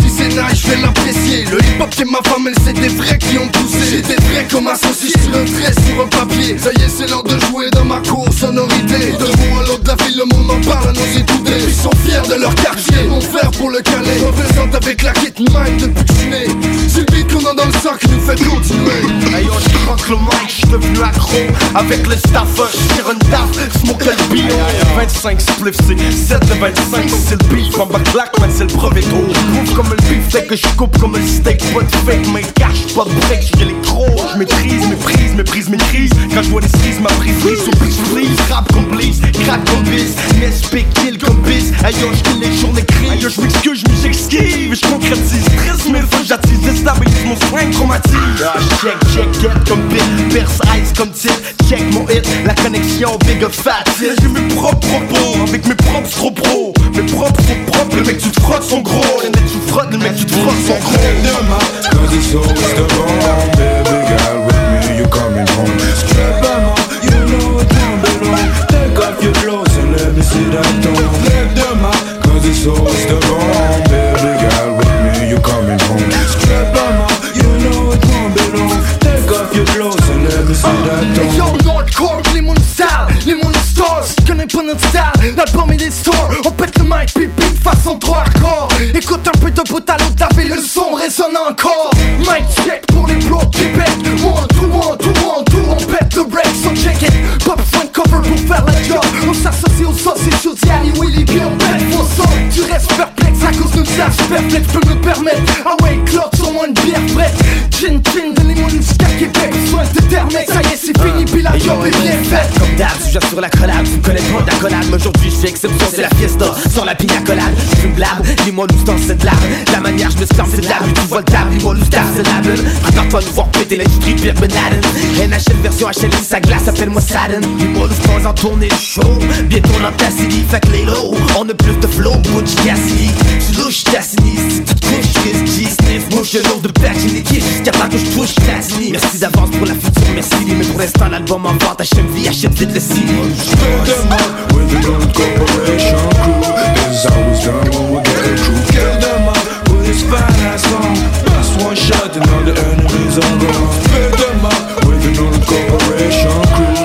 je vais l'apprécier. Le hip hop c'est ma femme, elle c'est des vrais qui ont poussé. J'ai des comme un saucisse un trait sur un papier. Ça y est c'est l'heure de jouer dans ma cour sonorité. Debout à l'autre de la ville, le monde en parle à nos écoutés Ils sont fiers de leur quartier mon frère pour le caler. Représente avec la kit mind depuis que je suis C'est le beat qu'on a dans le sang qui nous fait continuer. Yo, je rock le mic, je devenu accro. Avec le staff, je tire une taf, smoke le bio 25 spliffs, c'est 7 de 25 C'est le beef, ma claque, man, c'est le gros Move comme le dès que je coupe comme le steak. Pas de fake, mais cash, pas de break, j'ai l'électro Je maîtrise, méprise, méprise, maîtrise Quand je vois les skis, ma prise, prise, sur bitch, please Rap comme please, crack comme biz Nesp, kill comme biz Hey yo, j'kill les journées crises Hey yo, j'm'excuse, j'me j'esquive Je concrétise, stress mille fois j'attise. Déstabilise mon soin, traumatise. Ah, check, check, get comme pit Perce ice comme titre, check mon hit La connexion, big fat J'ai mes propres propos, avec mes propres trop pro Mes propres sont propres, le mec tu te frottes sont gros. Les mecs tu te frottes, le mec tu te frottes sont gros Cause it's always the bomb Baby girl, with me you coming home. Them on, you know it down below Take off your clothes and let me see that tongue Let them out, cause it's always the bomb Baby girl, with me you coming home. Them on, you know it down below Take off your clothes and let me see that Yo, tongue Nordcore, les mondes sales, les mondes stars Connais pas notre style, l'album et les stores On pète le mic, pipi, façon trop hardcore Écoute un peu de bout à l'autre, taper le son résonne encore. Mic check pour les plots Québec One, two, one, two, one, two On pète le break, so check it. Besoin de cover pour faire la job. On s'associe aux et choses Ali Willy bien on pète vos Tu restes perplexe à cause de ça Superflex peux me permettre. Ah ouais, clock sur moi une bière prête Chin chin, donnez-moi une jusqu'à Québec Besoin de ça y est c'est fini Puis la job est bien faite. Comme d'hab, sujet sur la collab, tu me connais pas d'accolade Mais aujourd'hui je fais exception, c'est la fiesta. Sur la pina colade, tu me blabes Dis-moi nous dans cette lave La manière je me scorne c'est de l'abus Tu vois le table, dis-moi nous c'est la bulle. Prépare-toi nous voir péter l'industrie pire Ben Laden NHL version HLI, sa glace, appelle-moi Sadden. Dis-moi nous pas en tournée le show. Bientôt on en Tassili, fait que les low On a plus de flow, Butch Cassidy. Tu louches, t'assignes, si tu te couches, risques G-sniff Bouche de l'eau de patch, une équipe jusqu'à temps que je touche Merci d'avance pour la future, merci. Mais pour l'instant l'album en vente, HMV, achète vite le CD With the Gold Corporation crew? How it's done when we get it true Kill them up with his fine ass one shot and all the enemies are gone Fill them up with the Corporation crew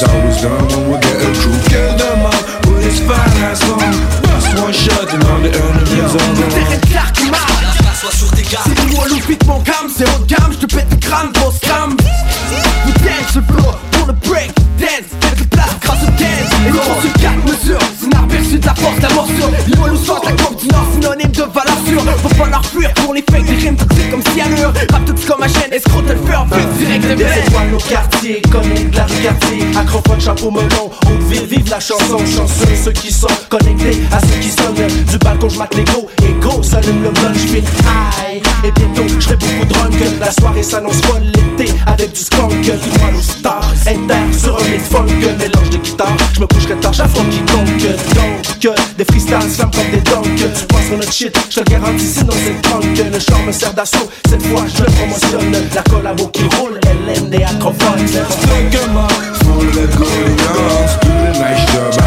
how it's done when we get it true Kill them up with his fine ass one shot and all the enemies are gone C'est moi le beat mon gamme, c'est haut de gamme, je te pète le crâne, grosse crame Vous dance flow pour le break, dance, faites le place grâce au dance. Et gros sur 4 mesures, c'est un aperçu de la force, la morsure. Il faut nous sortir la continent, synonyme de Faut pas leur fuir pour les fakes, des rimes toxiques comme cyanure Rap tout comme ma chaîne, escroc le en plus direct. De Des étoiles au quartier, connecte la rue quartier. Acrophone, chapeau melon, haute ville, vive la chanson. Chanceux ceux qui sont connectés à ceux qui sonnent. Du balcon, je mate les et go, s'allume le blunt, j'file high. Et bientôt, j'serai beaucoup drunk. La soirée s'annonce folle l'été avec du skunk. Du droit aux stars, inter sur un beat funk. Mélange de guitare, j'me coucherai tard, j'affronte quiconque. Donc, des freestyles slam comme des dunks Tu penses sur notre shit, j'te le garantis sinon c'est drunk Le char me sert d'assaut, cette fois je le promotionne La collabo qui roule, LN et acrophone Stick 'em up for the Goliaths Do the nice job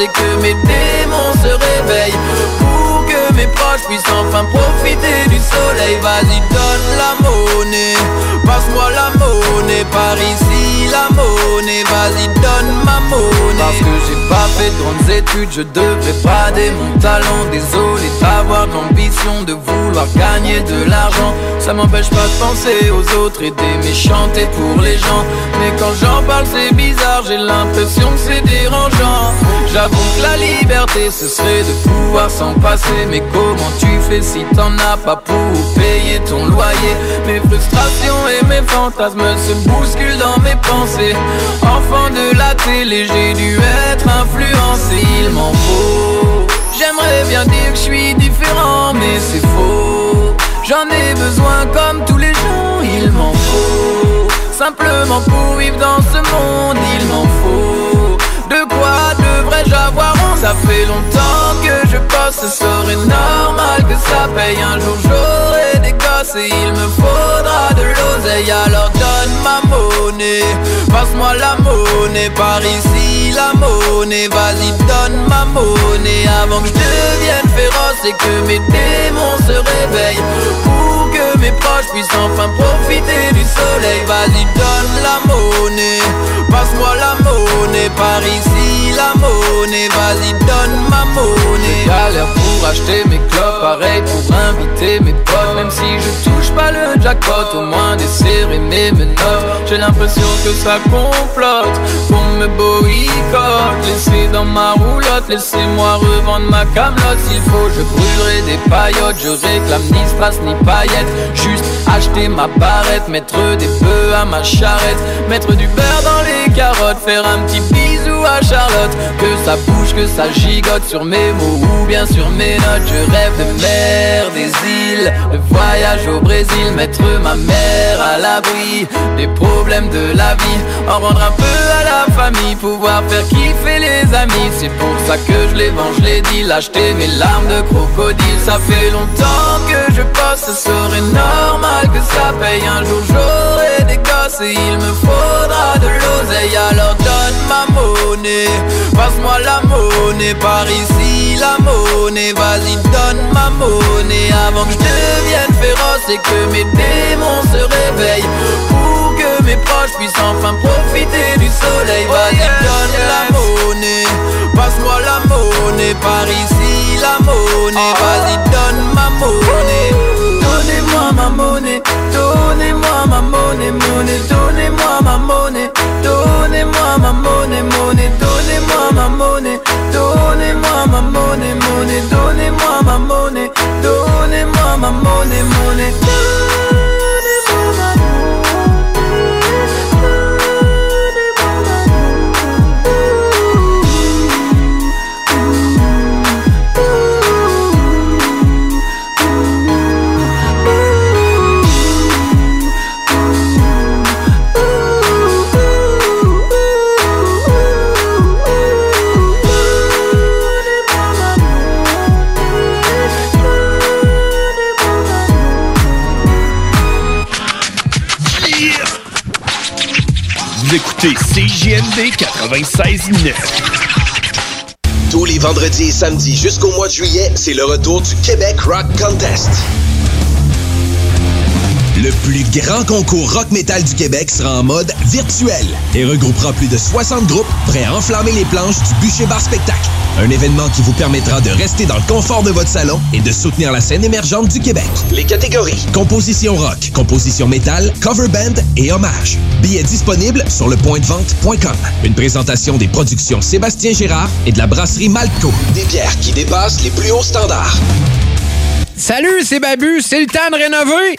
et que mes démons se réveillent. Pour que mes proches puissent enfin profiter du soleil. Grandes études, je devrais brader mon talent. Désolé d'avoir l'ambition de vouloir gagner de l'argent. Ça m'empêche pas de penser aux autres et d'aimer chanter pour les gens. Mais quand j'en parle, c'est bizarre, j'ai l'impression que c'est dérangeant. J'avoue que la liberté, ce serait de pouvoir s'en passer. Mais comment tu fais si t'en as pas pour payer ton loyer? Mes frustrations et mes fantasmes se bousculent dans mes pensées. Enfant de la télé, j'ai dû être influencé, il m'en faut. J'aimerais bien dire que je suis différent, mais c'est faux. J'en ai besoin comme tous les gens, il m'en faut. Simplement pour vivre dans ce monde, il m'en faut. Ça fait longtemps que je bosse, ce serait normal que ça paye. Un jour j'aurai des gosses et il me faudra de l'oseille. Alors donne ma monnaie, passe-moi la monnaie. Par ici la monnaie, vas-y donne ma monnaie. Avant que je devienne féroce et que mes démons se réveillent. Pour que mes proches puissent enfin profiter du soleil. Vas-y donne la monnaie, passe-moi la monnaie. Par ici la monnaie, vas-y donne ma monnaie. Galère pour acheter mes clopes, pareil pour inviter mes potes. Même si je touche pas le jackpot, au moins desserrer mes menottes. J'ai l'impression que ça complote pour me boycotte. Laissez dans ma roulotte, laissez-moi revendre ma camelote. S'il faut, je brûlerai des paillotes. Je réclame ni strass ni paillettes. Juste acheter ma barrette, mettre des bœufs à ma charrette, mettre du beurre dans les carottes, faire un petit bisou à Charlotte. Que ça bouge, que ça gigote sur mes mots ou bien sur mes notes. Je rêve de mer, des îles, de voyage au Brésil, mettre ma mère à l'abri des problèmes de la vie, en rendre un peu à la famille, pouvoir faire kiffer les amis. C'est pour ça que je les vends, je l'ai dit, l'acheter mes larmes de crocodile. Ça fait longtemps que je bosse, ce serait normal que ça paye. Un jour j'aurai des gosses et il me faudra de l'oseille. Alors donne ma monnaie, passe-moi la monnaie. Par ici la monnaie, vas-y donne ma monnaie. Avant que je devienne féroce et que mes démons se réveillent. Pour que mes proches puissent enfin profiter du soleil. Vas-y donne la monnaie, passe-moi la monnaie. Par ici la monnaie, vas-y donne ma monnaie. Donnez-moi ma monnaie, donnez-moi ma monnaie, monnaie, donnez-moi ma monnaie, donnez-moi ma monnaie, monnaie, 96.9. Tous les vendredis et samedis jusqu'au mois de juillet, c'est le retour du Québec Rock Contest. Le plus grand concours rock metal du Québec sera en mode virtuel et regroupera plus de 60 groupes prêts à enflammer les planches du Bûcher Bar Spectacle. Un événement qui vous permettra de rester dans le confort de votre salon et de soutenir la scène émergente du Québec. Les catégories composition rock, composition métal, cover band et hommage. Billets disponibles sur lepointdevente.com. Une présentation des productions Sébastien Gérard et de la brasserie Malco. Des bières qui dépassent les plus hauts standards. Salut, c'est Babu, c'est le temps de rénover.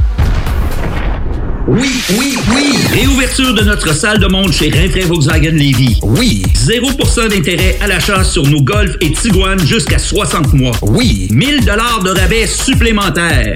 Oui, oui, oui! Réouverture de notre salle de monde chez Rinfraie Volkswagen Levy. Oui! 0% d'intérêt à l'achat sur nos Golf et Tiguan jusqu'à 60 mois. Oui! 1000 dollars de rabais supplémentaires.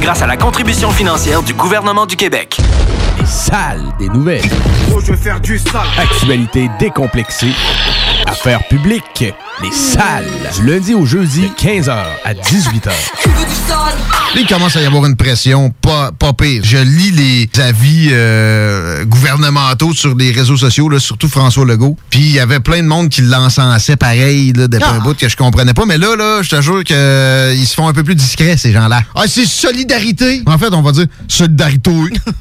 grâce à la contribution financière du gouvernement du Québec. Les salles des nouvelles. Oh, je vais faire du sale. Actualité décomplexée. Affaires publiques. Les salles. Du lundi au jeudi, 15h à 18h. Il commence à y avoir une pression pas, pas pire. Je lis les avis euh, gouvernementaux sur les réseaux sociaux, là, surtout François Legault. Puis il y avait plein de monde qui l'encensait pareil là, depuis Ah. un bout que je comprenais pas. Mais là, là, je te jure qu'ils se font un peu plus discrets, ces gens-là. Ah, c'est solidarité! En fait, on va dire solidarité.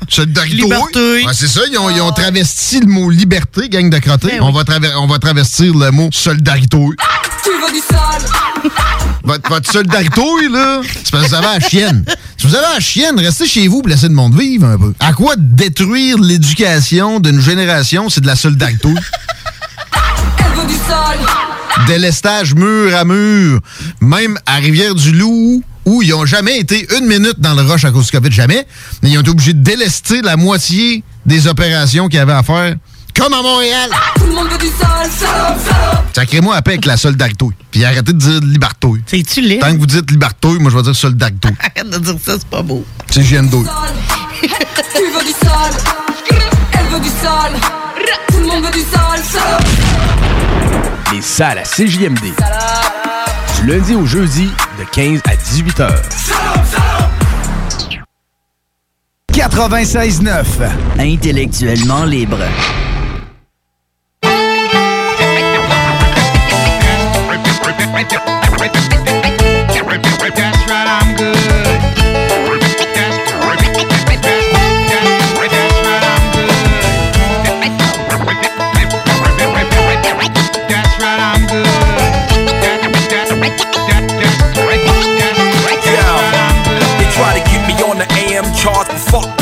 solidarité. Liberté. Ouais, c'est ça, ils ont, ils ont travesti le mot liberté, gang de crottés. Ben on, va on va travestir le mot solidarité. Tu veux du sale Votre, votre là, c'est parce que vous avez la chienne. Si vous avez la chienne, restez chez vous pour laisser le monde vivre un peu. À quoi détruire l'éducation d'une génération, c'est de la solidarité? Elle veut du sale Délestage mur à mur. Même à Rivière-du-Loup, où ils ont jamais été une minute dans le rush à cause du COVID, jamais, mais ils ont été obligés de délester la moitié des opérations qu'ils avaient à faire. Comme à Montréal. Tout le monde veut du sale, salope, salope Sacrez-moi à paix avec la solidarité. Puis arrêtez de dire liberté. C'est-tu laid? Tant que vous dites liberté, moi je vais dire solidarité. Arrête de dire ça, c'est pas beau. C'est GN2. Tu veux du sale Elle veut du sale Tout le monde veut du sale, salope Les salles à CJMD. Du lundi au jeudi, de 15 à 18h. 96.9. Intellectuellement libre.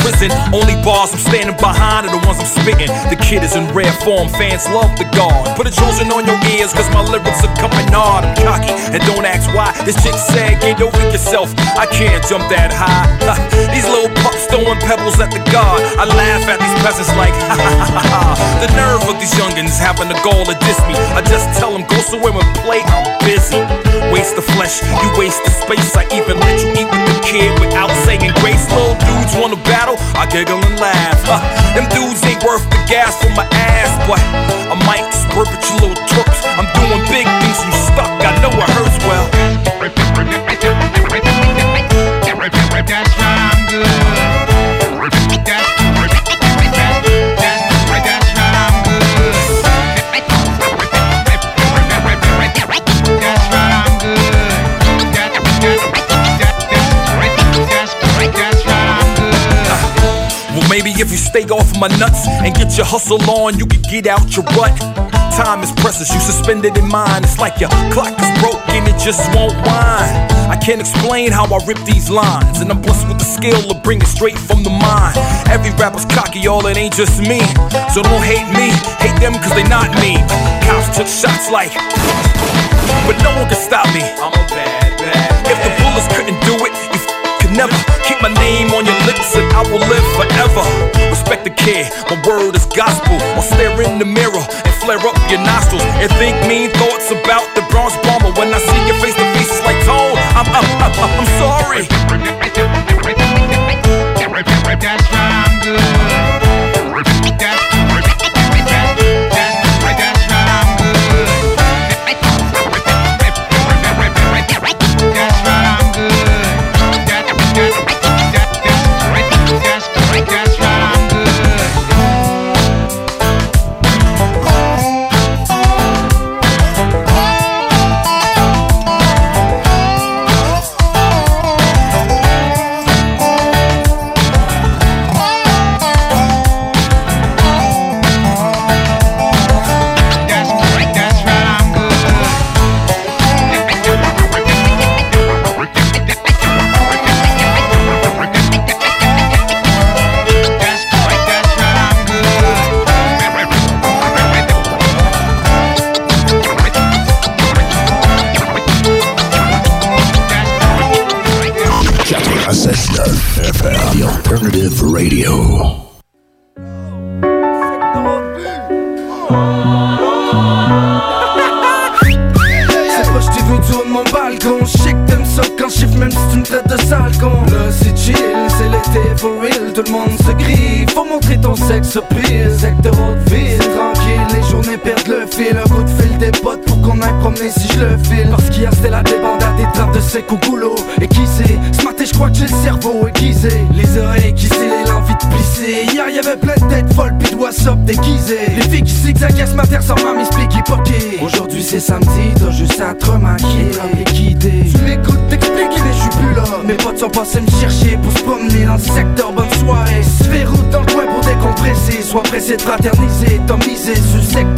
Prison. Only bars I'm standing behind are the ones I'm spitting. The kid is in rare form, fans love the guard. Put a Trojan on your ears, cause my lyrics are coming hard. I'm cocky, and don't ask why. This chick said, get over yourself. I can't jump that high. these little pups throwing pebbles at the guard. I laugh at these peasants like, ha ha ha ha. The nerve of these youngins having the goal to diss me. I just tell them, go somewhere and play, I'm busy. Waste the flesh, you waste the space. I even let you eat with the kid without saying grace. Little dudes wanna battle, I giggle and laugh. Huh, them dudes ain't worth the gas for my ass, but I might spurt at you little troops. I'm doing big things, you stuck. I know it hurts well. If you stay off of my nuts and get your hustle on, you can get out your rut. Time is precious, you suspended in mind. It's like your clock is broken, it just won't wind. I can't explain how I rip these lines, and I'm blessed with the skill to bring it straight from the mind. Every rapper's cocky, all it ain't just me. So don't hate me, hate them cause they not me. Cops took shots like, but no one can stop me. I'm a bad, bad. If the bullets couldn't do it, you f- could never keep my name on your lips and I will live forever. Respect the kid, my word is gospel. Or stare in the mirror and flare up your nostrils and think mean thoughts about the bronze bomber. When I see your face to face, it's like, oh, I'm, I'm, I'm, I'm sorry. That's right, I'm good. That's Passés me chercher pour se promener dans le secteur. Bonne soirée. Se faire route dans le coin pour décompresser. Sois pressé de fraterniser, sur le secteur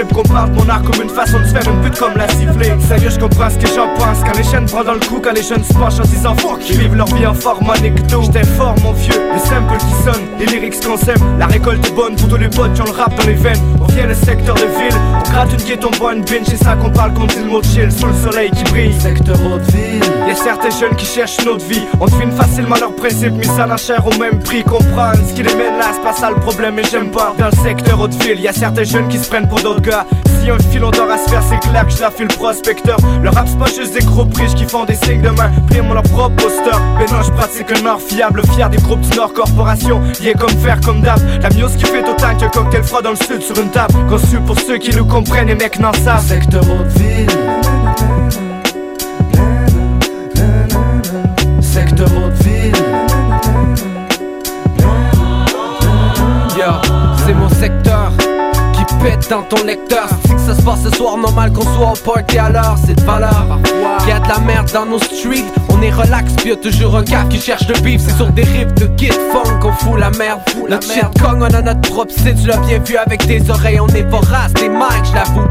qu'on parle de mon art comme une façon de se faire une pute comme la siffler Sérieux je comprends ce que j'en pense Quand les chaînes prennent dans le cou, quand les jeunes se penchent en disant fuck Ils vivent leur vie en forme anecdote J'étais fort mon vieux, les samples qui sonnent, les lyrics qu'on sème. La récolte est bonne pour tous les potes qui ont le rap dans les veines. On vient le secteur de ville, on gratte une guette, on boit une binge C'est ça qu'on parle quand le mot chill sous le soleil qui brille. Secteur haute ville. Y'a certains jeunes qui cherchent une autre vie. On devine facilement leurs principes, mis ça la chair au même prix Comprendre ce qui les mène là, c'est pas ça le problème et j'aime pas. Dans le secteur haute ville, y'a certains jeunes qui se prennent pour d'autres gars Si un filon d'or à se faire, c'est clair que je la file prospecteur. Le rap c'est pas juste des gros priches qui font des signes de main. Pliez-moi leur propre poster. Mais non, je pratique un art fiable, fier des groupes du Nord Corporation. Lié comme fer, comme d'hab La miose qui fait autant qu'un cocktail froid dans le sud sur une table. Conçu pour ceux qui nous comprennent et mecs n'en savent. Secteur haute ville. Secteur ville. Yeah, c'est mon secteur qui pète dans ton lecteur. Ça se passe ce soir, normal qu'on soit au party à l'heure, c'est de valeur. Y'a de la merde dans nos streets, on est relax, puis y'a toujours un gars qui cherche le beef. C'est sur des rives de Kid Funk qu'on fout la merde. Notre shit cogne, on a notre propre site, tu l'as bien vu avec tes oreilles, on est vorace, des mics, je l'avoue.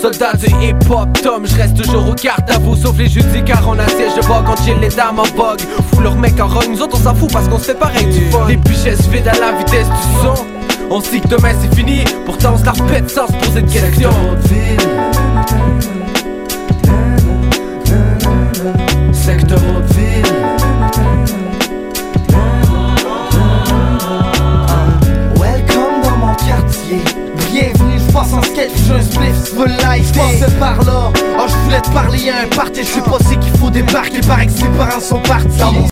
Soldat du hip-hop, Tom, je reste toujours aux cartes à vous Sauf les jeudis car on a siège de bug, on chill les dames en bug Fous leur mec en rogne, nous autres on s'en fout parce qu'on se fait pareil du fun Les budgets se vident à la vitesse du son On se dit que demain c'est fini, pourtant on se la repète sans se poser de questions. Secteur haute ville Welcome dans mon quartier. Bienvenue, je passe en skate, je un spliff, tu veux le live Je par là, oh je voulais te parler, y'a un party. Je sais pas c'est qu'il faut débarquer, paraît que ses parents sont partis